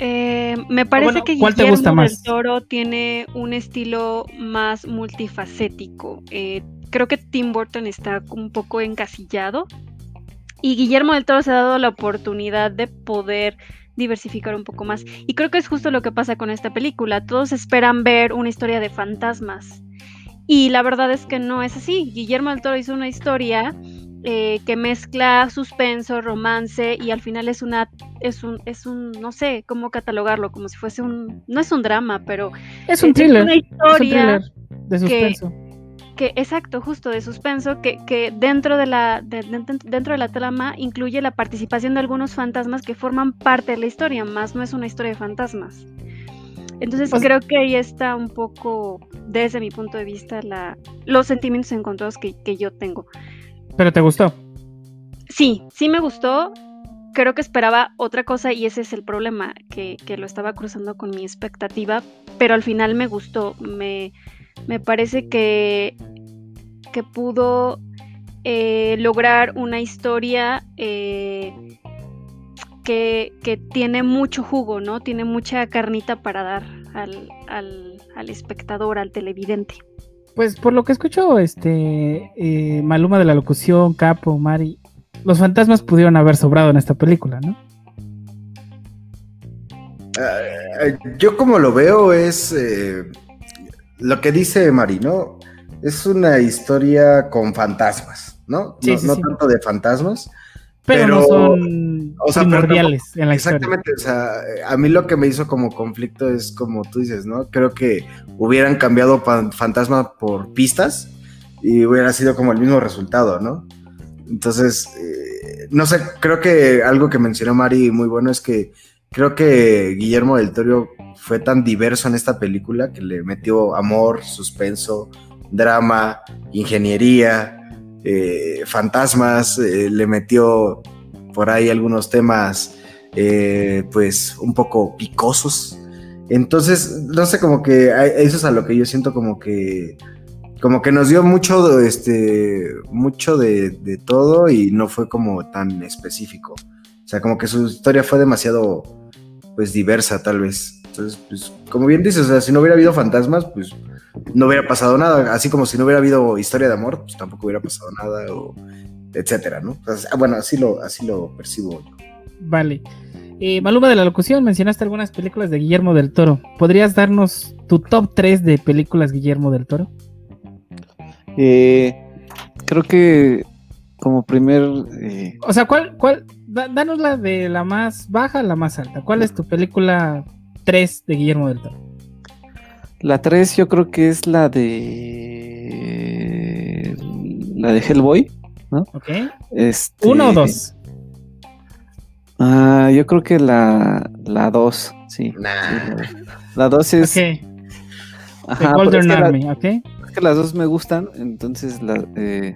Eh, me parece que Guillermo del Toro tiene un estilo más multifacético. Eh, creo que Tim Burton está un poco encasillado y Guillermo del Toro se ha dado la oportunidad de poder diversificar un poco más. Y creo que es justo lo que pasa con esta película. Todos esperan ver una historia de fantasmas. Y la verdad es que no es así. Guillermo del Toro hizo una historia eh, que mezcla suspenso, romance y al final es una es un es un no sé cómo catalogarlo como si fuese un no es un drama pero
es un thriller, una historia de suspenso
que, exacto justo de suspenso que, que dentro de la dentro de la trama incluye la participación de algunos fantasmas que forman parte de la historia más no es una historia de fantasmas entonces pues creo que ahí está un poco desde mi punto de vista la los sentimientos encontrados que, que yo tengo
¿Pero te gustó?
Sí, sí me gustó. Creo que esperaba otra cosa y ese es el problema, que, lo estaba cruzando con mi expectativa, pero al final me gustó. Me, parece que, que pudo eh, lograr una historia eh, que, tiene mucho jugo, ¿no? Tiene mucha carnita para dar al, al espectador, al televidente.
Pues por lo que escucho, este eh, Maluma de la locución, Capo, Mari, los fantasmas pudieron haber sobrado en esta película, ¿no?
Ah, yo como lo veo es eh, lo que dice Mari, ¿no? Es una historia con fantasmas, ¿no? no, tanto de fantasmas,
pero, no son o sea, primordiales en la
exactamente,
historia.
Exactamente, o sea, a mí lo que me hizo como conflicto es como tú dices, ¿no? Creo que hubieran cambiado Fantasma por pistas y hubiera sido como el mismo resultado, ¿no? Entonces, eh, no sé, creo que algo que mencionó Mari muy bueno es que creo que Guillermo del Toro fue tan diverso en esta película que le metió amor, suspenso, drama, ingeniería, eh, fantasmas, eh, le metió por ahí algunos temas eh, pues un poco picosos. Entonces, no sé, como que eso es a lo que yo siento como que como que nos dio mucho este mucho de, de, todo y no fue como tan específico. O sea, como que su historia fue demasiado pues diversa tal vez. Entonces, pues como bien dices, o sea, si no hubiera habido fantasmas, pues no hubiera pasado nada. Así como si no hubiera habido historia de amor, pues tampoco hubiera pasado nada, o etcétera, ¿no? bueno, así lo, así lo percibo yo.
Vale. Eh, Maluma de la locución, mencionaste algunas películas de Guillermo del Toro. ¿Podrías darnos tu top 3 de películas Guillermo del Toro?
Eh, creo que como primer... Eh,
o sea, ¿cuál, cuál, danos la de la más baja a la más alta. ¿Cuál es tu película 3 de Guillermo del Toro?
La 3 yo creo que es la de. La de Hellboy, ¿no?
Ok.
Este...
¿Uno o dos?
Ah, yo creo que la 2, sí. La 2 es.
Ok. Ajá, Golden Army, ¿ok?
Es que las dos me gustan, entonces la. Eh,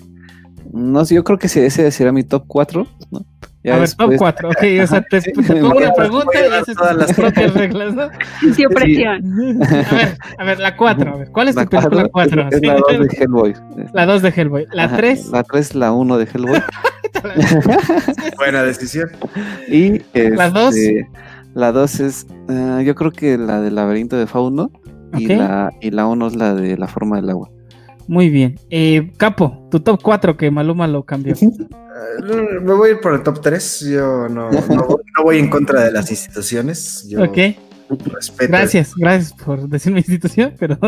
no sé, yo creo que ese será mi top 4, ¿no?
A ver, top 4, ok, o sea, te, pongo una pregunta y haces todas las propias reglas, ¿no?
Sin presión.
A ver, a ver, la 4, a ver, ¿cuál es tu película 4?
Es la 2 de Hellboy.
La 2 de Hellboy. ¿La 3?
La 3, la 1 de Hellboy.
Buena decisión.
Y
¿La 2?
Este, la 2 es, uh, yo creo que la del laberinto de Fauno. Y, la, y la 1 es la de la forma del agua.
Muy bien. Eh, Capo, tu top 4 que Maluma lo cambió.
Eh, me voy a ir por el top 3. Yo no, voy en contra de las instituciones. Yo
ok. Respeto. Gracias, gracias por decir mi institución, pero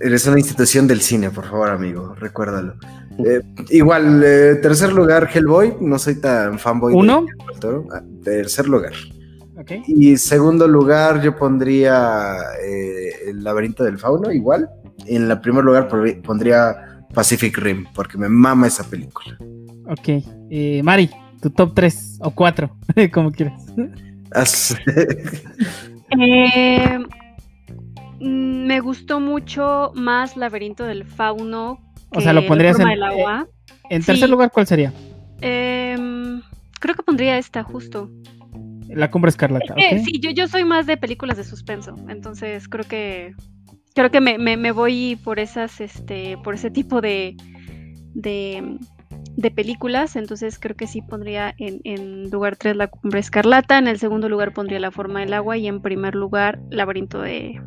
Eres una institución del cine, por favor, amigo, recuérdalo. Eh, igual, tercer lugar, Hellboy. No soy tan fanboy
¿Uno?
de ah, tercer lugar. Okay. Y segundo lugar, yo pondría El laberinto del fauno, igual. En el primer lugar pondría Pacific Rim, porque me mama esa película.
Ok. Eh, Mari, tu top 3 o 4, como quieras.
eh, me gustó mucho más Laberinto del Fauno
O sea, lo pondrías en, en tercer lugar, ¿cuál sería?
Em, creo que pondría esta justo.
La cumbre escarlata.
Sí, yo, yo soy más de películas de suspenso, entonces creo que creo que me, me, voy por esas, este, por ese tipo de, de, películas, entonces creo que sí pondría en, en lugar 3 la cumbre escarlata, en el segundo lugar pondría la forma del agua y en primer lugar laberinto de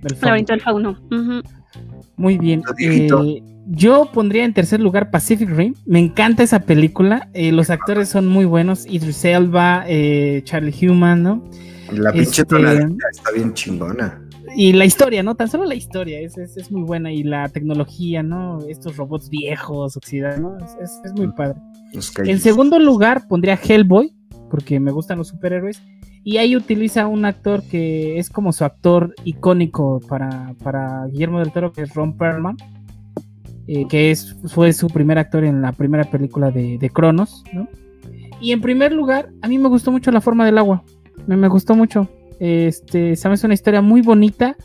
del laberinto del fauno.
Muy bien. Eh, yo pondría en tercer lugar Pacific Rim. Me encanta esa película. Eh, los actores son muy buenos. Idris Elba, eh, Charlie Human, ¿no?
La pinche este, está bien chingona.
Y la historia, ¿no? Tan solo la historia es, es, muy buena. Y la tecnología, ¿no? Estos robots viejos, oxidados, ¿no? Es, es muy padre. En segundo lugar pondría Hellboy, porque me gustan los superhéroes. Y ahí utiliza un actor que es como su actor icónico para, para Guillermo del Toro, que es Ron Perlman eh, que es, fue su primer actor en la primera película de, de Cronos, ¿no? Y en primer lugar, a mí me gustó mucho La forma del agua, me, me gustó mucho. Este, sabes, una historia muy bonita,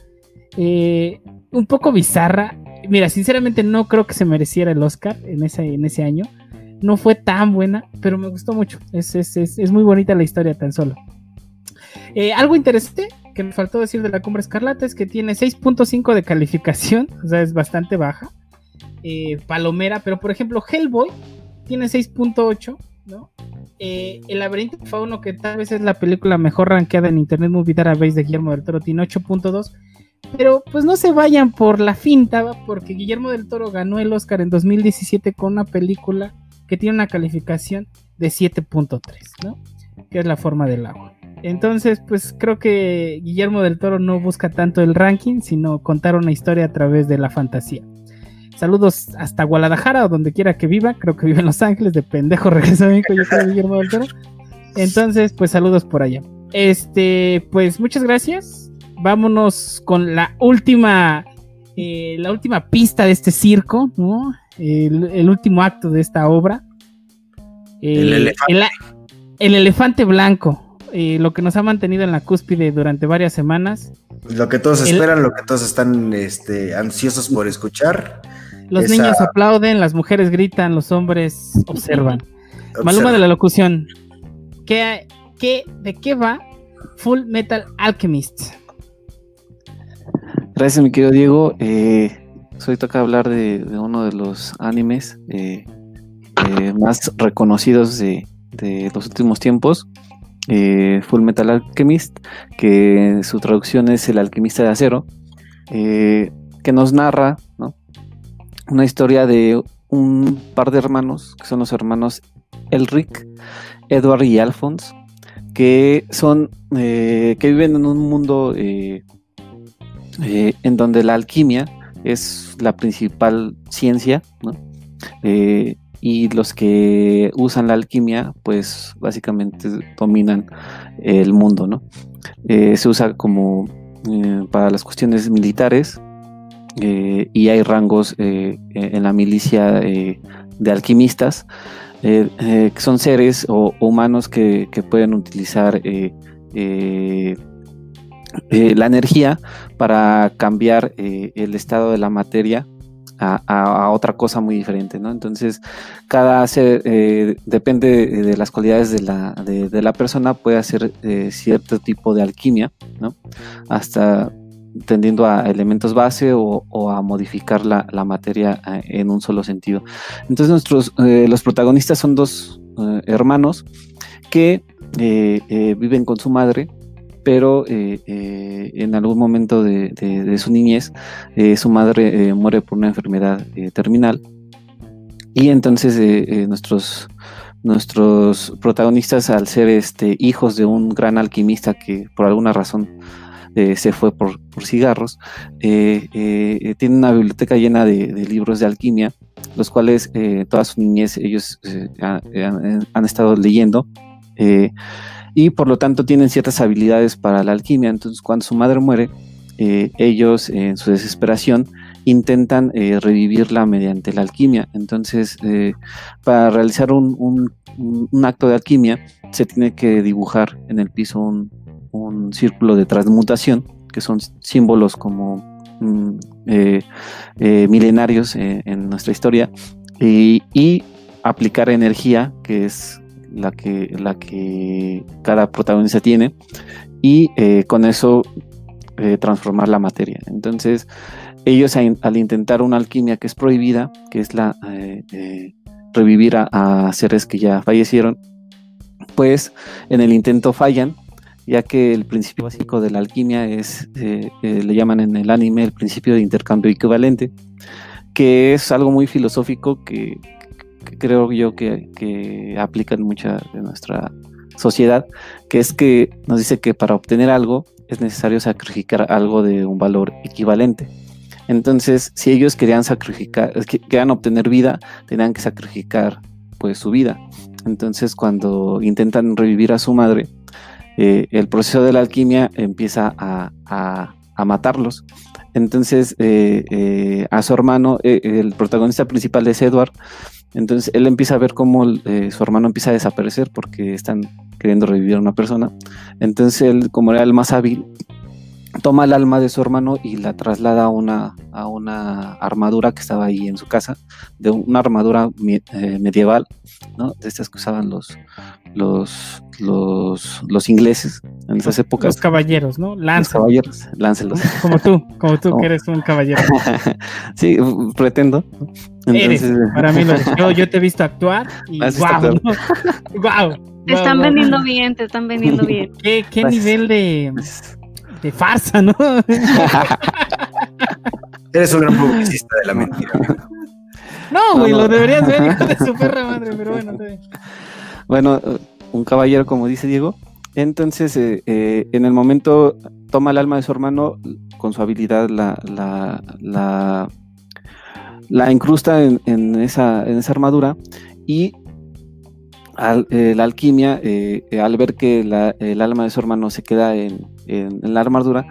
eh, un poco bizarra. Mira, sinceramente no creo que se mereciera el Oscar en ese, en ese año. No fue tan buena, pero me gustó mucho. Es, es, es, es muy bonita la historia tan solo. Eh, algo interesante que me faltó decir de la Cumbre Escarlata es que tiene 6.5 de calificación, o sea, es bastante baja. Eh, palomera, pero por ejemplo Hellboy tiene 6.8, ¿no? Eh, el laberinto fauno, que tal vez es la película mejor rankeada en Internet Movie Database de Guillermo del Toro, tiene 8.2. Pero pues no se vayan por la finta, porque Guillermo del Toro ganó el Oscar en 2017 con una película que tiene una calificación de 7.3, ¿no? Que es la forma del agua. Entonces, pues creo que Guillermo del Toro no busca tanto el ranking, sino contar una historia a través de la fantasía. Saludos hasta Guadalajara o donde quiera que viva. Creo que vive en Los Ángeles, de pendejo regreso a México, yo soy Guillermo del Toro. Entonces, pues saludos por allá. Este, pues muchas gracias. Vámonos con la última, eh, la última pista de este circo, ¿no? El, último acto de esta obra.
el, elefante.
el, elefante blanco. Eh, lo que nos ha mantenido en la cúspide durante varias semanas.
Lo que todos esperan, lo que todos están este, ansiosos por escuchar.
Los niños aplauden, las mujeres gritan, los hombres observan. Maluma de la locución. ¿Qué, qué, ¿De qué va Full Metal Alchemist?
Gracias, mi querido Diego. Eh, hoy toca hablar de, uno de los animes eh, eh, más reconocidos de, los últimos tiempos. Eh, Full Metal Alchemist, que su traducción es El alquimista de acero, que nos narra ¿no? una historia de un par de hermanos, que son los hermanos Elric, Edward y Alphonse, que son, eh, que viven en un mundo eh, eh, en donde la alquimia es la principal ciencia, y los que usan la alquimia, pues básicamente dominan el mundo, ¿no? se usa como para las cuestiones militares, eh, y hay rangos eh, en la milicia eh, de alquimistas, que son seres o, humanos que, pueden utilizar la energía para cambiar el estado de la materia a, otra cosa muy diferente, ¿no? Entonces, cada ser, depende de las cualidades de la, de la persona, puede hacer cierto tipo de alquimia, ¿no? Hasta tendiendo a elementos base o, a modificar la, materia eh, en un solo sentido. Entonces nuestros, eh, los protagonistas son dos eh, hermanos que viven con su madre, pero en algún momento de, su niñez su madre muere por una enfermedad terminal. Y entonces nuestros nuestros protagonistas al ser este hijos de un gran alquimista que por alguna razón eh, se fue por, cigarros, eh, eh, tiene una biblioteca llena de, libros de alquimia, los cuales toda su niñez ellos han, estado leyendo y por lo tanto tienen ciertas habilidades para la alquimia. Entonces cuando su madre muere, ellos en su desesperación intentan revivirla mediante la alquimia. Entonces, para realizar un, acto de alquimia, se tiene que dibujar en el piso un, un círculo de transmutación, que son símbolos como mm, milenarios en nuestra historia y, aplicar energía, que es la que, la que cada protagonista tiene, y con eso transformar la materia. Entonces, ellos al intentar una alquimia que es prohibida, que es la revivir a, seres que ya fallecieron, pues en el intento fallan, ya que el principio básico de la alquimia es, eh, eh, le llaman en el anime el principio de intercambio equivalente, que es algo muy filosófico que, creo yo que, que aplica en mucha de nuestra sociedad, que es que nos dice que para obtener algo es necesario sacrificar algo de un valor equivalente. Entonces, si ellos querían sacrificar, querían obtener vida, tenían que sacrificar pues su vida. Entonces, cuando intentan revivir a su madre, eh, el proceso de la alquimia empieza a, matarlos. Entonces, eh, eh, a su hermano, el protagonista principal es Edward, entonces él empieza a ver cómo su hermano empieza a desaparecer porque están queriendo revivir a una persona. Entonces él, como era el más hábil, toma el alma de su hermano y la traslada a una, a una armadura que estaba ahí en su casa, de una armadura eh, medieval, ¿no? De estas que usaban los, los, los, ingleses en esas épocas.
Los caballeros, ¿no?
Los caballeros, láncelos.
Como tú, como tú que eres un caballero.
sí, pretendo.
Entonces, para mí lo yo, te he visto actuar y wow,
wow, Te están vendiendo bien, te están vendiendo bien.
¿Qué, qué nivel de de farsa, ¿no?
Eres un gran publicista de la mentira.
No, güey, lo deberías ver, hijo de su perra madre, pero bueno.
Bueno, un caballero, como dice Diego. Entonces, eh, eh, en el momento toma el alma de su hermano, con su habilidad la, la, la, la incrusta en, esa, en esa armadura y eh, la alquimia, eh, al ver que el alma de su hermano se queda en, la armadura,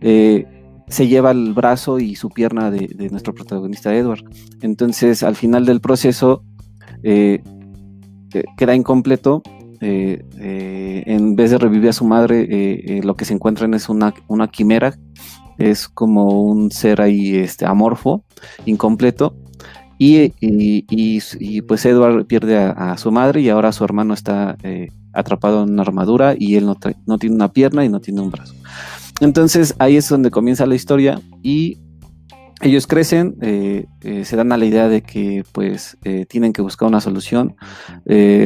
se lleva el brazo y su pierna de, nuestro protagonista Edward. Entonces, al final del proceso, queda incompleto. en vez de revivir a su madre, lo que se encuentran es una, una quimera, es como un ser ahí este, amorfo, incompleto, y, y, pues Edward pierde a, su madre y ahora su hermano está eh, atrapado en una armadura y él no, no, tiene una pierna y no tiene un brazo. Entonces ahí es donde comienza la historia y ellos crecen, eh, eh, se dan a la idea de que pues tienen que buscar una solución.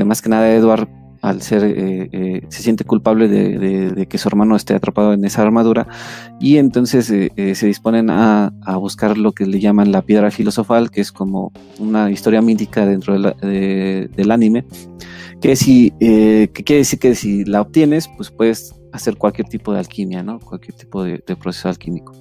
más que nada Edward al ser, eh, eh, se siente culpable de, que su hermano esté atrapado en esa armadura y entonces eh, se disponen a, buscar lo que le llaman la piedra filosofal, que es como una historia mítica dentro del anime, que, si, que quiere decir que si la obtienes, pues puedes hacer cualquier tipo de alquimia, ¿no? Cualquier tipo de, proceso alquímico.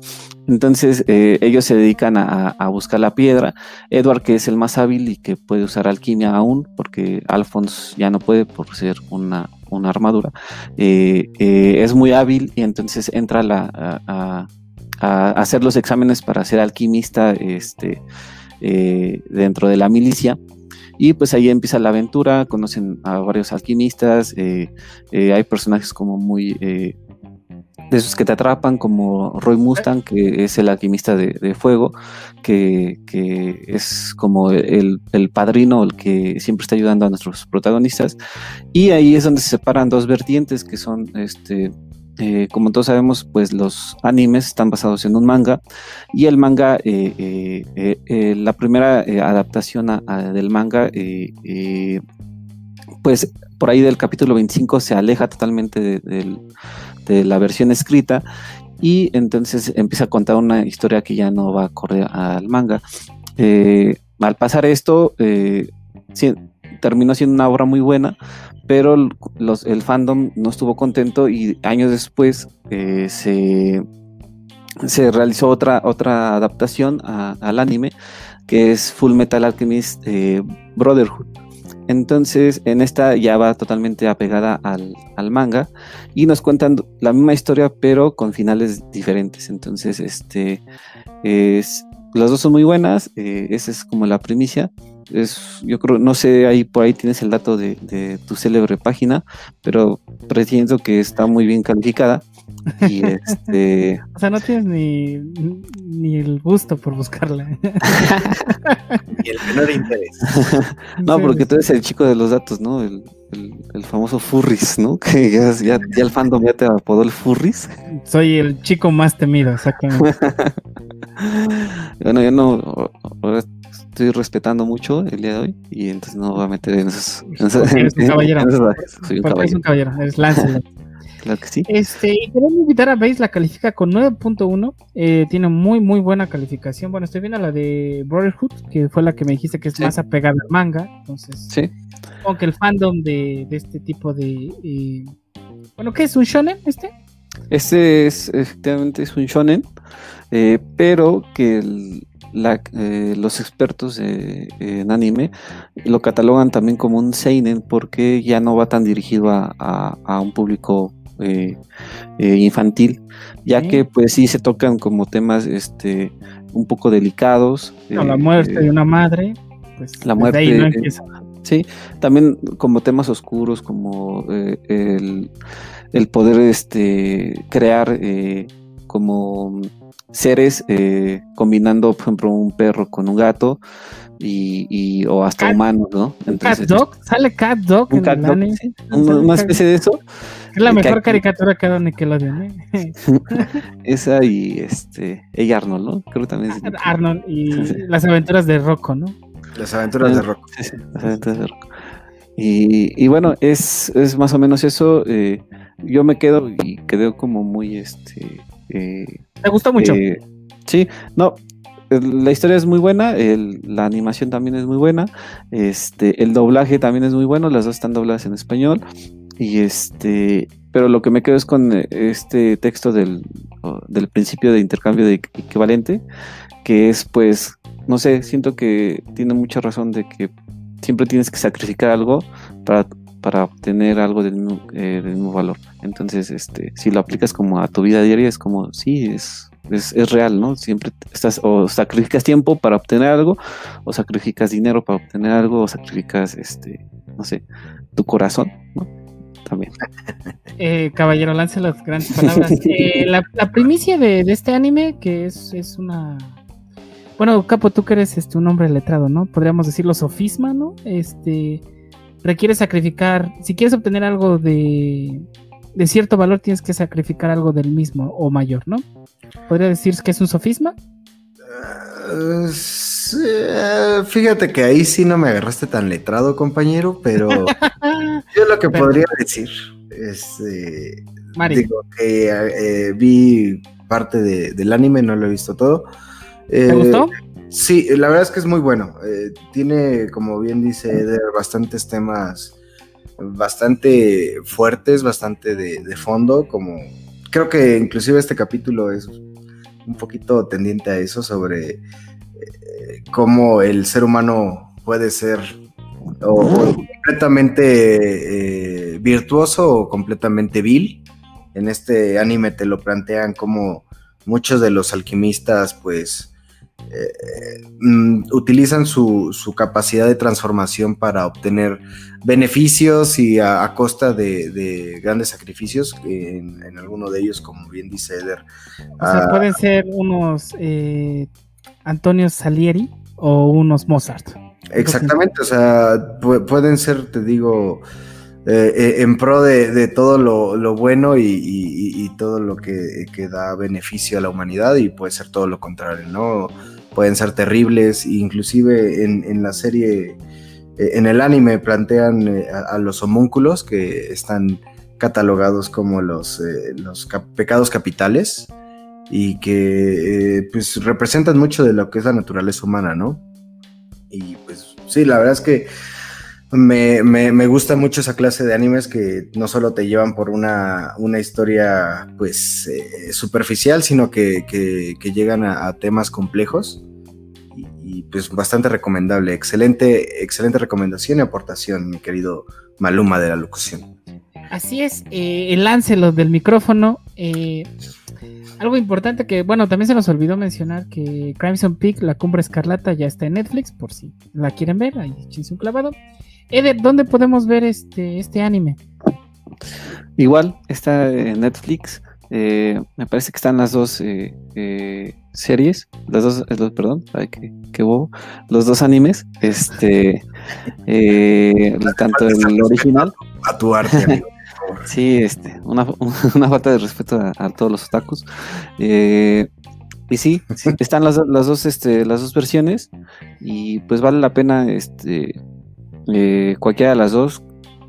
Entonces eh, ellos se dedican a, buscar la piedra. Edward, que es el más hábil y que puede usar alquimia aún, porque Alphonse ya no puede por ser una, armadura, eh, eh, es muy hábil y entonces entra a, hacer los exámenes para ser alquimista este, dentro de la milicia. Y pues ahí empieza la aventura, conocen a varios alquimistas, eh, eh, hay personajes como muy... Eh, de esos que te atrapan, como Roy Mustang, que es el alquimista de, fuego, que, es como el, el, padrino, el que siempre está ayudando a nuestros protagonistas. Y ahí es donde se separan dos vertientes, que son este, eh, como todos sabemos, pues los animes están basados en un manga y el manga, eh, eh, la primera adaptación del manga, pues por ahí del capítulo 25 se aleja totalmente de, la versión escrita y entonces empieza a contar una historia que ya no va a correr al manga. al pasar esto, terminó siendo una obra muy buena, pero el fandom no estuvo contento y años después eh, se, se, realizó otra, otra adaptación al anime que es Full Metal Alchemist eh, Brotherhood. Entonces, en esta ya va totalmente apegada al, manga y nos cuentan la misma historia, pero con finales diferentes. Entonces, este es, las dos son muy buenas. Eh, esa es como la primicia es, yo creo, no sé, ahí por ahí tienes el dato de, tu célebre página, pero presiento que está muy bien calificada. Y este.
o sea, no tienes ni, ni el gusto por buscarla.
y el menor interés.
no, porque tú eres el chico de los datos, ¿no? El, el, famoso Furris, ¿no? Que ya, ya, ya, el fandom ya te apodó el Furris.
Soy el chico más temido, exactamente.
bueno, yo no. Estoy respetando mucho el día de hoy y entonces no voy a meter en esos.
eres un caballero. Soy un caballero. Eres un caballero, eres Lancelot.
Claro que sí.
Este, y queremos invitar a Base, la califica con 9.1. Eh, tiene muy, muy buena calificación. Bueno, estoy viendo la de Brotherhood, que fue la que me dijiste que es más apegada al manga. Entonces,
sí.
Aunque el fandom de, de este tipo de. Eh, bueno, ¿qué es un shonen este?
Este es, efectivamente, es un shonen, eh, pero que los expertos en anime lo catalogan también como un seinen porque ya no va tan dirigido a, a un público eh, eh, infantil, ya que pues sí se tocan como temas este un poco delicados.
la eh, muerte de una madre, pues
la muerte. sí, también como temas oscuros, como el, el, poder este crear como seres combinando, por ejemplo, un perro con un gato y, o hasta humanos, ¿no?
Entonces, cat Dog, sale Cat Dog,
un cat dog una especie de eso.
Es la mejor caricatura que ha dado Nickelodeon, ¿eh?
Esa y este, ella Arnold, ¿no? Creo que también es
Arnold y las aventuras de Rocco, ¿no?
Las aventuras de Rocco.
Sí, sí, las aventuras de Rocco. Y, y bueno, es, es, más o menos eso. Eh, yo me quedo y quedo como muy este. Eh,
¿Te gustó mucho?
Eh, sí, no, la historia es muy buena, la animación también es muy buena, este, el doblaje también es muy bueno, las dos están dobladas en español. Y este, pero lo que me quedo es con este texto del, del principio de intercambio de equivalente, que es pues, no sé, siento que tiene mucha razón de que siempre tienes que sacrificar algo para, para obtener algo del mismo, eh, del mismo valor. Entonces, este, si lo aplicas como a tu vida diaria, es como, sí, es, es, es, real, ¿no? Siempre estás o sacrificas tiempo para obtener algo, o sacrificas dinero para obtener algo, o sacrificas, este, no sé, tu corazón, ¿no? También.
Eh, caballero, lance las grandes palabras. Eh, la, primicia de, este anime, que es, es una... Bueno, Capo, tú que eres este, un hombre letrado, ¿no? Podríamos decirlo sofisma, ¿no? Este requiere sacrificar, si quieres obtener algo de, de cierto valor, tienes que sacrificar algo del mismo o mayor, ¿no? ¿Podría decirse que es un sofisma?
Uh, fíjate que ahí sí no me agarraste tan letrado, compañero, pero yo lo que podría decir es. Eh, digo que eh, vi parte del anime, no lo he visto todo.
¿Te gustó?
Sí, la verdad es que es muy bueno. tiene, como bien dice Eder, bastantes temas bastante fuertes, bastante de, fondo, como creo que inclusive este capítulo es un poquito tendiente a eso sobre eh, cómo el ser humano puede ser completamente eh, virtuoso o completamente vil. En este anime te lo plantean como muchos de los alquimistas pues eh, mm, utilizan su, capacidad de transformación para obtener beneficios y a, costa de, grandes sacrificios, en, alguno de ellos, como bien dice Eder.
O sea, ah, pueden ser unos eh, Antonio Salieri o unos Mozart.
Exactamente, o sea, pueden ser, te digo, eh, en pro de, todo lo, bueno y, todo lo que, que, da beneficio a la humanidad y puede ser todo lo contrario, ¿no? Pueden ser terribles, inclusive en, la serie, eh, en el anime plantean eh, a, los homúnculos que están catalogados como los, eh, los pecados capitales y que pues representan mucho de lo que es la naturaleza humana, ¿no? Y pues sí, la verdad es que me, gusta mucho esa clase de animes que no solo te llevan por una, historia pues superficial, sino que, llegan a, temas complejos y pues bastante recomendable. Excelente, excelente recomendación y aportación, mi querido Maluma de la locución.
Así es, eh, el láncelo del micrófono. Eh, algo importante que, bueno, también se nos olvidó mencionar que Crimson Peak, la cumbre escarlata, ya está en Netflix, por si la quieren ver, ahí échense un clavado. Eder, ¿dónde podemos ver este, este anime?
Igual, está en Netflix. Eh, me parece que están las dos eh, eh, series, las dos, perdón, ay, qué, bobo, los dos animes, este, tanto el original.
A tu arte.
sí, este, una, falta de respeto a, todos los otakus. y sí, están las, las, dos, este, las dos versiones y pues vale la pena, este, cualquiera de las dos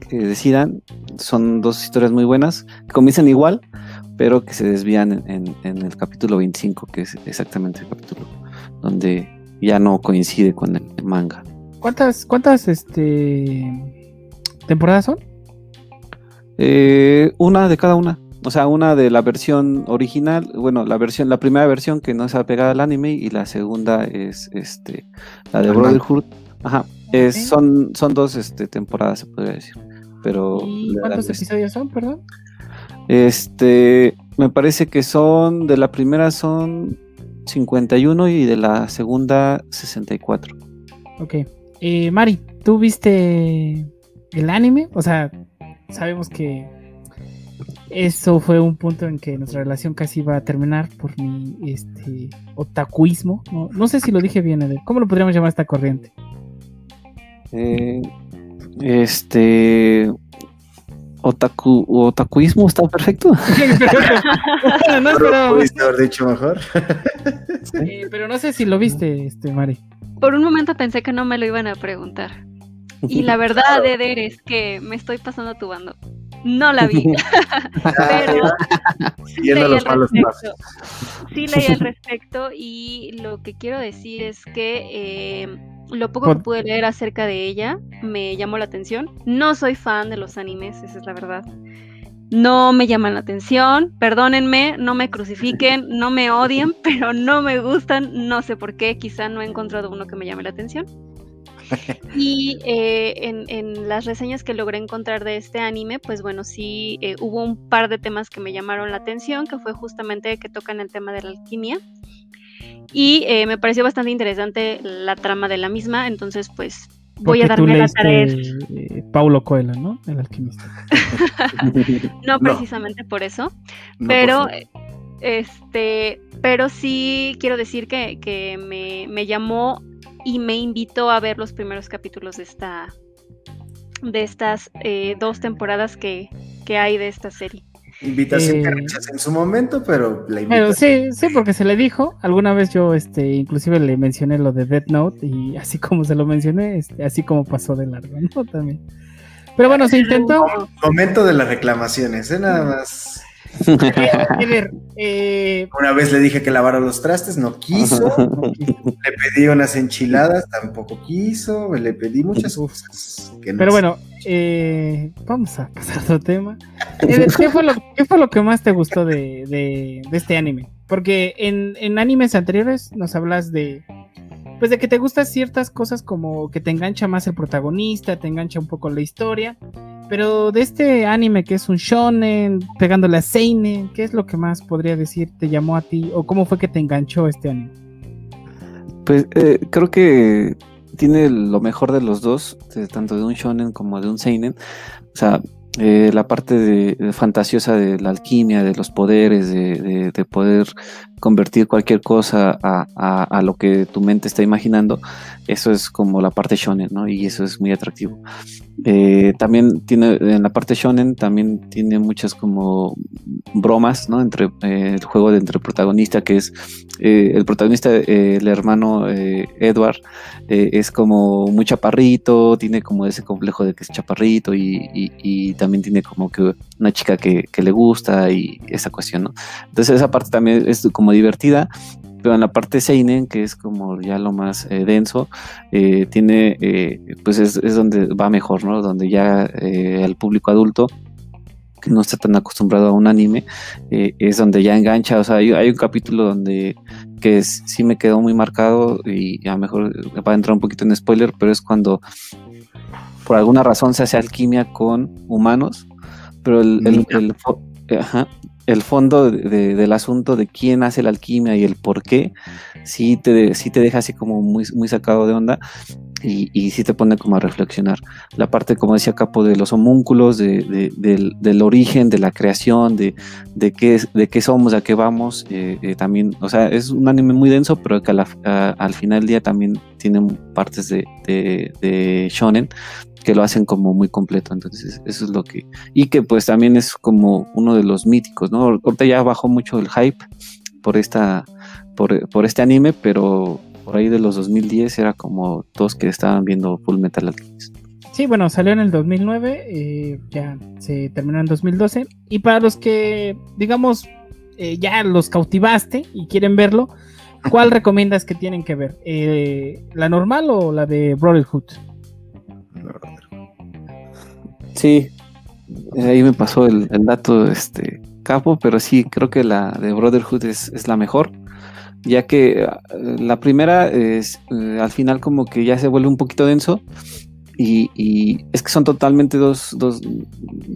que decidan. Son dos historias muy buenas, que comienzan igual, pero que se desvían en, el capítulo 25, que es exactamente el capítulo donde ya no coincide con el manga.
¿Cuántas, cuántas este, temporadas son?
Eh, una de cada una. O sea, una de la versión original, bueno, la versión, la primera versión que no está pegada al anime y la segunda es este la de Brotherhood. Ajá. Es, son, son dos este, temporadas, se podría decir. Pero
cuántos episodios son, perdón?
Este, me parece que son, de la primera son 51 y de la segunda 64.
Ok. Eh, Mari, ¿tú viste el anime? O sea, sabemos que eso fue un punto en que nuestra relación casi iba a terminar por mi este otakuismo. No, sé si lo dije bien, ¿cómo lo podríamos llamar esta corriente?
Eh, este otaku, otakuismo está perfecto.
no ¿Pudiste haber dicho mejor?
pero no sé si lo viste, este Mari.
Por un momento pensé que no me lo iban a preguntar. Y la verdad, Eder, es que me estoy pasando a tu bando. No la vi. pero sí leí, al respecto. sí leí al respecto y lo que quiero decir es que eh, lo poco que pude leer acerca de ella me llamó la atención. No soy fan de los animes, esa es la verdad. No me llaman la atención, perdónenme, no me crucifiquen, no me odien, pero no me gustan, no sé por qué, quizá no he encontrado uno que me llame la atención. Y eh, en, las reseñas que logré encontrar de este anime, pues bueno, sí eh, hubo un par de temas que me llamaron la atención, que fue justamente que tocan el tema de la alquimia y eh, me pareció bastante interesante la trama de la misma, entonces pues voy a darme la tarea.
Eh, Paulo Coelho, ¿no? El alquimista.
no, precisamente por eso, pero este, pero sí quiero decir que, me, llamó y me invitó a ver los primeros capítulos de esta de estas eh, dos temporadas que, que hay de esta serie.
Invitación que eh, rechazé en su momento, pero la invitación.
sí, sí, porque se le dijo. Alguna vez yo, este, inclusive le mencioné lo de Death Note y así como se lo mencioné, este, así como pasó de largo, ¿no? También. Pero bueno, se intentó.
Momento de las reclamaciones, ¿eh? Nada más. Eh, Una vez le dije que lavara los trastes, no quiso. le pedí unas enchiladas, tampoco quiso. Le pedí muchas cosas.
Pero bueno, eh, vamos a pasar a otro tema. Eh, ¿Qué fue, lo, que más te gustó de, este anime? Porque en, en, animes anteriores nos hablas de. Pues de que te gustan ciertas cosas como que te engancha más el protagonista, te engancha un poco la historia. Pero de este anime que es un shonen, pegándole a Seinen, ¿qué es lo que más podría decir te llamó a ti? ¿O cómo fue que te enganchó este anime?
Pues eh, creo que tiene lo mejor de los dos, tanto de un shonen como de un seinen. O sea, eh, la parte de, fantasiosa de la alquimia, de los poderes, de, poder convertir cualquier cosa a, lo que tu mente está imaginando, eso es como la parte shonen, ¿no? Y eso es muy atractivo. Eh, también tiene, en la parte shonen, también tiene muchas como bromas, ¿no? Entre eh, el juego de entre el protagonista, que es eh, el protagonista, el hermano Edward, es como muy chaparrito, tiene como ese complejo de que es chaparrito y, también tiene como que una chica que, que le gusta y esa cuestión, ¿no? Entonces esa parte también es como divertida pero en la parte Seinen, que es como ya lo más eh, denso, eh, tiene, eh, pues es, donde va mejor, ¿no? Donde ya el público adulto que no está tan acostumbrado a un anime, es donde ya engancha, o sea, hay, un capítulo donde que sí me quedó muy marcado y a lo mejor va a entrar un poquito en spoiler, pero es cuando por alguna razón se hace alquimia con humanos, pero el, el, el fondo del asunto de quién hace la alquimia y el por qué, sí te, te deja así como muy, muy sacado de onda. y, y sí te pone como a reflexionar. La parte, como decía Capo, de los homúnculos, de, del, origen, de la creación, de, de, qué, de qué somos, a qué vamos, eh, eh, también, o sea, es un anime muy denso, pero que al final del día también tiene partes de, de, shonen que lo hacen como muy completo, entonces eso es lo que, y que pues también es como uno de los míticos, ¿no? Ahorita ya bajó mucho el hype por esta, por, por este anime, pero por ahí de los 2010 era como todos que estaban viendo Full Metal Alchemist.
Sí, bueno, salió en el 2009, eh, ya se terminó en 2012. Y para los que, digamos, eh, ya los cautivaste y quieren verlo, ¿cuál recomiendas que tienen que ver? Eh, ¿La normal o la de Brotherhood?
Sí, ahí me pasó el, dato este capo, pero sí, creo que la de Brotherhood es, la mejor ya que eh, la primera es eh, al final como que ya se vuelve un poquito denso y, es que son totalmente dos,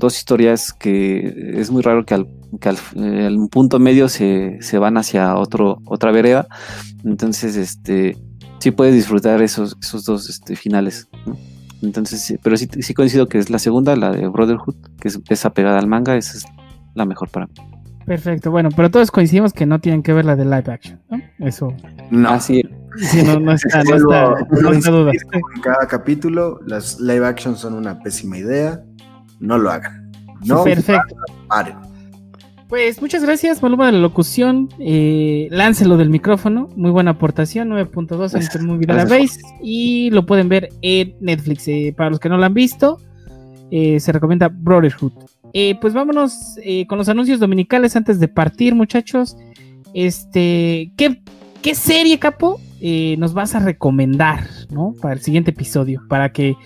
historias que es muy raro que al, que al, punto medio se, van hacia otro, otra vereda, entonces este sí puedes disfrutar esos, esos dos este, finales. Entonces, pero sí, sí coincido que es la segunda, la de Brotherhood, que es, es apegada al manga, esa es la mejor para mí.
Perfecto, bueno, pero todos coincidimos que no tienen que ver la de live action, ¿no? Eso.
No. Así
sí, no, no está, no está, duda.
En cada capítulo, las live action son una pésima idea. No lo hagan. No,
Perfecto. Paren. Pues muchas gracias, Maluma de la locución. Eh, láncelo del micrófono. Muy buena aportación, 9.2 en Movie Database. Y lo pueden ver en Netflix. Eh, para los que no lo han visto, eh, se recomienda Brotherhood. Eh, pues vámonos eh, con los anuncios dominicales antes de partir, muchachos. Este, ¿qué, qué serie, Capo, eh, nos vas a recomendar, ¿no? Para el siguiente episodio, para que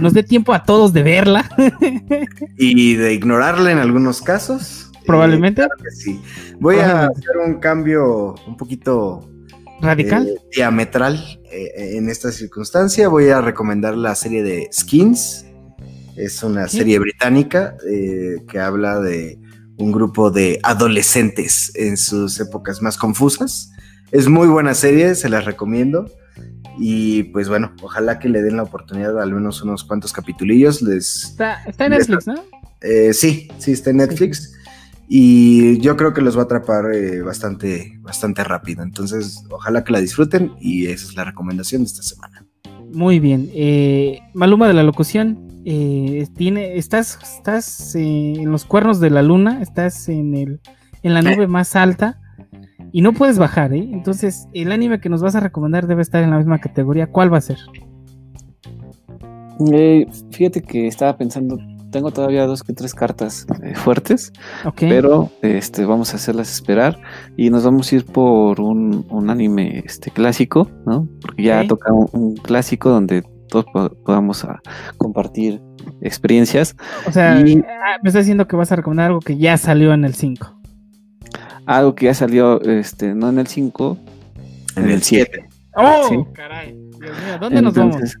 nos dé tiempo a todos de verla.
y de ignorarla en algunos casos.
Probablemente.
sí. Voy a hacer un cambio un poquito
radical,
diametral en esta circunstancia. Voy a recomendar la serie de Skins es una serie británica eh, que habla de un grupo de adolescentes en sus épocas más confusas. Es muy buena serie, se las recomiendo. Y pues bueno, ojalá que le den la oportunidad al menos unos cuantos capitulillos. Les,
está, en Netflix, ¿no?
Eh, sí, sí, está en Netflix. Y yo creo que los va a atrapar eh, bastante, bastante rápido. Entonces, ojalá que la disfruten y esa es la recomendación de esta semana.
Muy bien. Maluma de la locución, eh, tiene, estás, estás eh, en los cuernos de la luna, estás en, el, en la nube más alta y no puedes bajar, ¿eh? Entonces, el anime que nos vas a recomendar debe estar en la misma categoría. ¿Cuál va a ser?
fíjate que estaba pensando, tengo todavía dos que tres cartas fuertes, pero este, vamos a hacerlas esperar y nos vamos a ir por un, anime este, clásico, ¿no? Porque ya toca un, clásico donde todos podamos a compartir experiencias.
O sea, ah, me estás diciendo que vas a recomendar algo que ya salió en el 5.
Algo que ya salió, este, no en el 5,
en, el 7.
¡Oh, caray! Dios mío, ¿dónde nos vamos?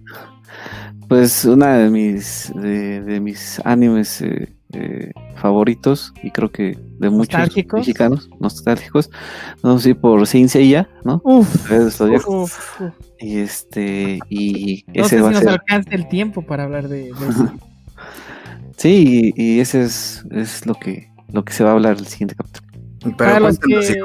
Pues una de mis, de, mis animes eh, eh, favoritos y creo que de muchos mexicanos nostálgicos. Vamos a ir por Saint Seiya, ¿no?
Uf,
Y este, y
ese va a ser... nos alcanza el tiempo para hablar de, eso.
sí, y, ese es, es lo que lo que se va a hablar el siguiente capítulo.
para, los que,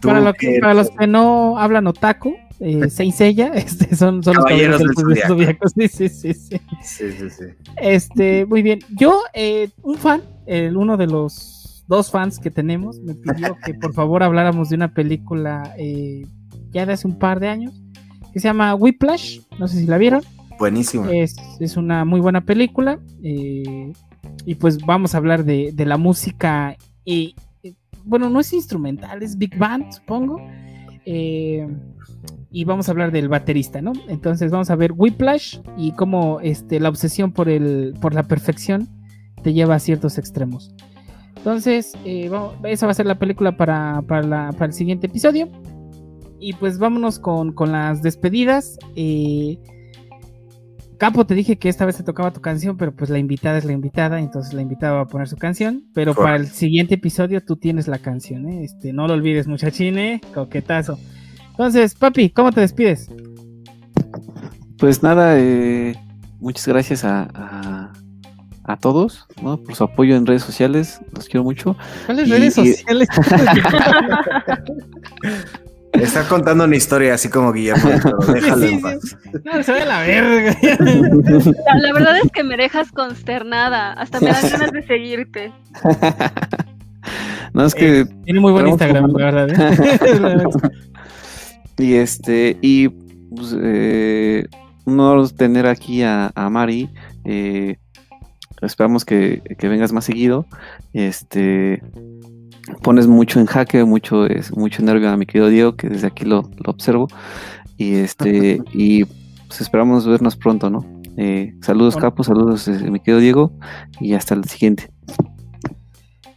para, que, para los que no hablan otaku, eh, Saint Seiya, este, son, son los caballeros del Zodíaco. Sí, sí, sí, sí. Este, muy bien. Yo, eh, un fan, el, uno de los dos fans que tenemos, me pidió que por favor habláramos de una película eh, ya de hace un par de años, que se llama Whiplash, no sé si la vieron.
Buenísimo.
Es, es una muy buena película. Eh, y pues vamos a hablar de, de la música. Bueno, no es instrumental, es Big Band, supongo. Eh, y vamos a hablar del baterista, ¿no? Entonces vamos a ver Whiplash y cómo este, la obsesión por, el, por la perfección te lleva a ciertos extremos. Entonces, eh, esa va a ser la película para, el siguiente episodio. Y pues vámonos con, las despedidas. Eh, Capo, te dije que esta vez te tocaba tu canción, pero pues la invitada es la invitada, entonces la invitada va a poner su canción. Pero para el siguiente episodio tú tienes la canción, ¿eh? Este, no lo olvides, muchachine, coquetazo. Entonces, papi, ¿cómo te despides?
pues nada, eh, muchas gracias a, a, todos ¿no? por su apoyo en redes sociales. Los quiero mucho.
¿Cuáles redes sociales?
Está contando una historia así como Guillermo, déjalo en paz.
No, se ve la verga.
La, verdad es que me dejas consternada. Hasta me dan ganas de seguirte.
No, es que.
Eh, tiene muy buen Instagram, la verdad. ¿eh?
Y este, y pues, eh, tener aquí a, a Mari. Eh, esperamos que, que, vengas más seguido. Este pones mucho en jaque, mucho, es, mucho nervio a mi querido Diego, que desde aquí lo, observo. Y este, y pues esperamos vernos pronto, ¿no? Eh, saludos, Capo, saludos, eh, mi querido Diego, y hasta el siguiente.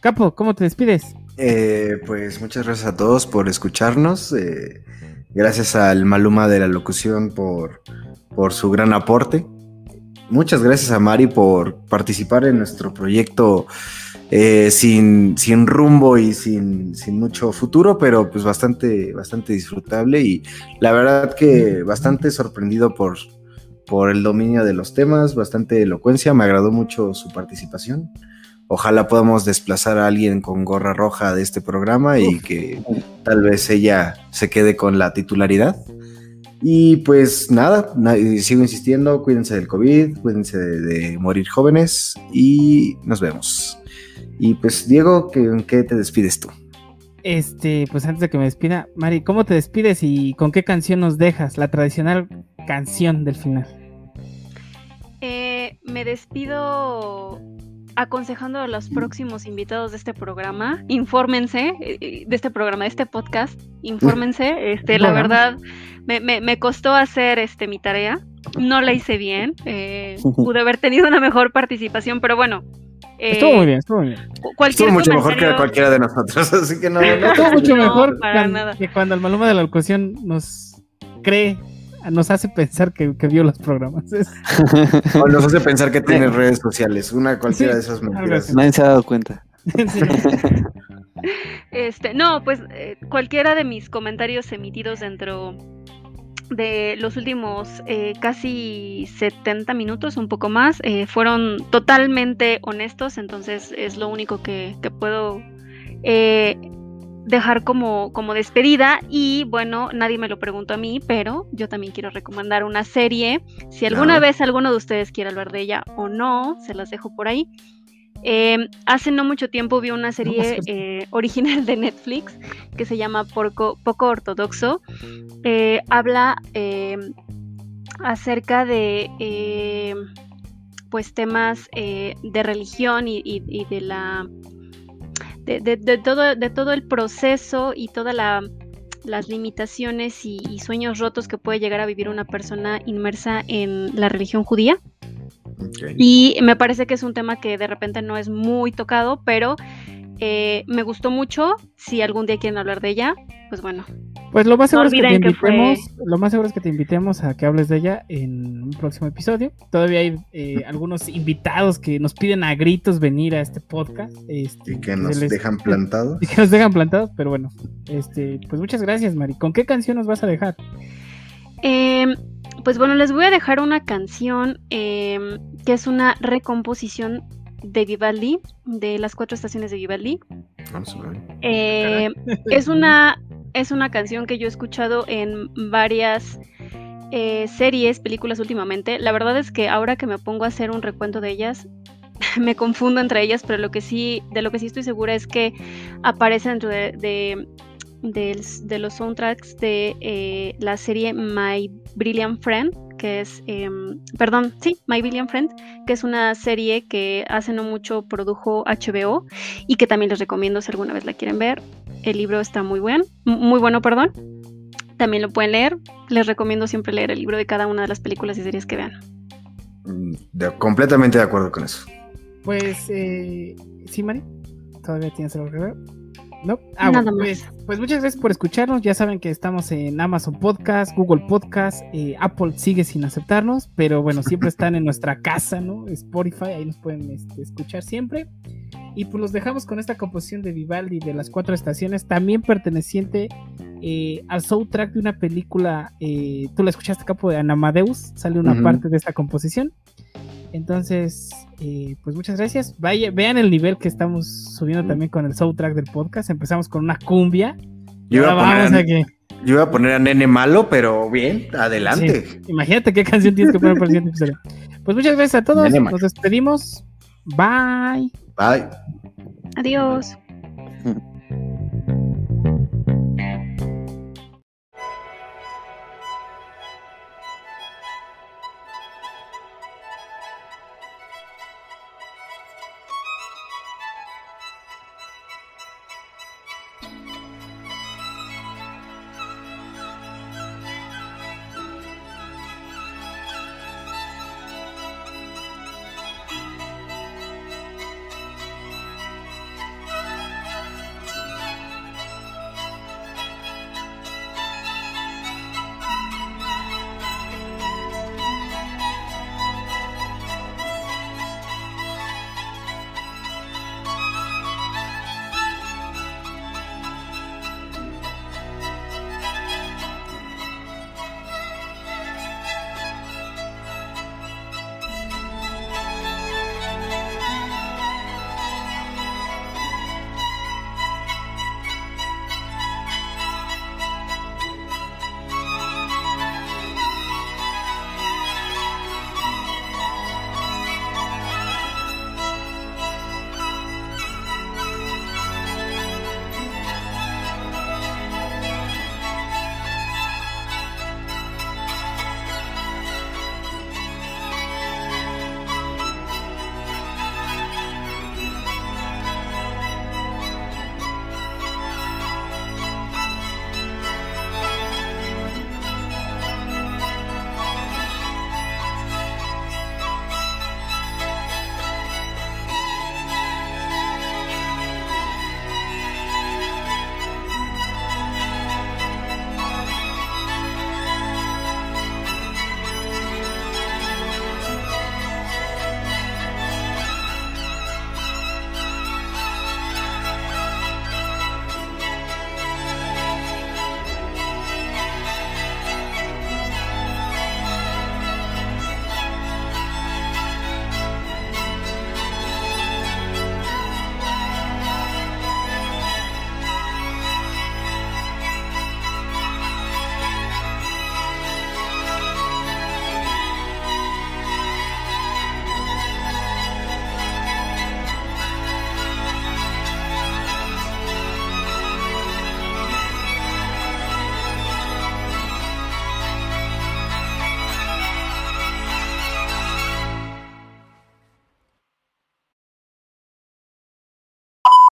Capo, ¿cómo te despides?
Eh, pues muchas gracias a todos por escucharnos. Gracias al Maluma de la locución por, por su gran aporte. Muchas gracias a Mari por participar en nuestro proyecto eh, sin, sin, rumbo y sin, mucho futuro, pero pues bastante, bastante disfrutable y la verdad que bastante sorprendido por, por el dominio de los temas, bastante elocuencia, me agradó mucho su participación. Ojalá podamos desplazar a alguien con gorra roja de este programa y que tal vez ella se quede con la titularidad. Y pues nada, sigo insistiendo, cuídense del COVID, cuídense de morir jóvenes y nos vemos. Y pues, Diego, ¿en qué te despides tú?
Este, pues antes de que me despida, Mari, ¿cómo te despides y con qué canción nos dejas? La tradicional canción del final.
Eh, me despido aconsejando a los próximos invitados de este programa, infórmense eh, eh, de este programa, de este podcast, infórmense. Este, la verdad, me, me, costó hacer este mi tarea, no la hice bien, pude haber tenido una mejor participación, pero bueno,
estuvo muy bien, estuvo muy bien.
Estuvo mucho mejor que cualquiera de nosotros, así que no.
estuvo mucho mejor que cuando el Maluma de la locución nos cree, nos hace pensar que, vio los programas.
o nos hace pensar que tiene redes sociales, una cualquiera de esas mentiras.
Nadie se ha dado cuenta.
este, no, pues eh, cualquiera de mis comentarios emitidos dentro de los últimos eh, casi 70 minutos, un poco más, eh, fueron totalmente honestos, entonces es lo único que, puedo eh, dejar como, como despedida. Y bueno, nadie me lo preguntó a mí, pero yo también quiero recomendar una serie. Si alguna vez alguno de ustedes quiere hablar de ella o no, se las dejo por ahí. Em, hace no mucho tiempo vi una serie eh, original de Netflix que se llama Poco, Poco Ortodoxo. Eh, habla em, acerca de em, pues temas eh, de religión y, de la de, todo, de todo el proceso y todas las limitaciones y sueños rotos que puede llegar a vivir una persona inmersa en la religión judía. Y me parece que es un tema que de repente no es muy tocado, pero eh, me gustó mucho. Si algún día quieren hablar de ella, pues bueno.
Pues lo más seguro es que te invitemos, lo más seguro es que te invitemos a que hables de ella en un próximo episodio. Todavía hay eh, algunos invitados que nos piden a gritos venir a este podcast. Este,
y que nos dejan plantados.
Y que nos dejan plantados, pero bueno. Este, pues muchas gracias, Mari. ¿Con qué canción nos vas a dejar?
Eh, pues bueno, les voy a dejar una canción em, que es una recomposición de Vivaldi, de las cuatro estaciones de Vivaldi. Eh, es, una, es una canción que yo he escuchado en varias eh, series, películas últimamente. La verdad es que ahora que me pongo a hacer un recuento de ellas, me confundo entre ellas, pero lo que sí, de lo que sí estoy segura es que aparece dentro de de, los soundtracks de eh, la serie My Brilliant Friend, que es, em, perdón, sí, My Brilliant Friend, que es una serie que hace no mucho produjo HBO y que también les recomiendo si alguna vez la quieren ver. El libro está muy buen, muy bueno, perdón. También lo pueden leer. Les recomiendo siempre leer el libro de cada una de las películas y series que vean.
Mm, completamente de acuerdo con eso.
Pues, eh, sí, Mari, todavía tienes algo que ver. No, ah, Nada pues, pues, muchas gracias por escucharnos. Ya saben que estamos en Amazon Podcast, Google Podcast, eh, Apple sigue sin aceptarnos, pero bueno, siempre están en nuestra casa, ¿no? Spotify, ahí nos pueden este, escuchar siempre. Y pues los dejamos con esta composición de Vivaldi de las cuatro estaciones, también perteneciente eh, al soundtrack de una película. Eh, Tú la escuchaste, capo de Anamadeus, sale una parte de esta composición. Entonces, eh, pues muchas gracias. Vaya, vean el nivel que estamos subiendo también con el soundtrack del podcast. Empezamos con una cumbia.
Yo iba, a poner, yo iba a poner a Nene Malo, pero bien, adelante.
Imagínate qué canción tienes que poner para el siguiente episodio. Pues muchas gracias a todos. Nos despedimos. Bye.
Bye.
Adiós.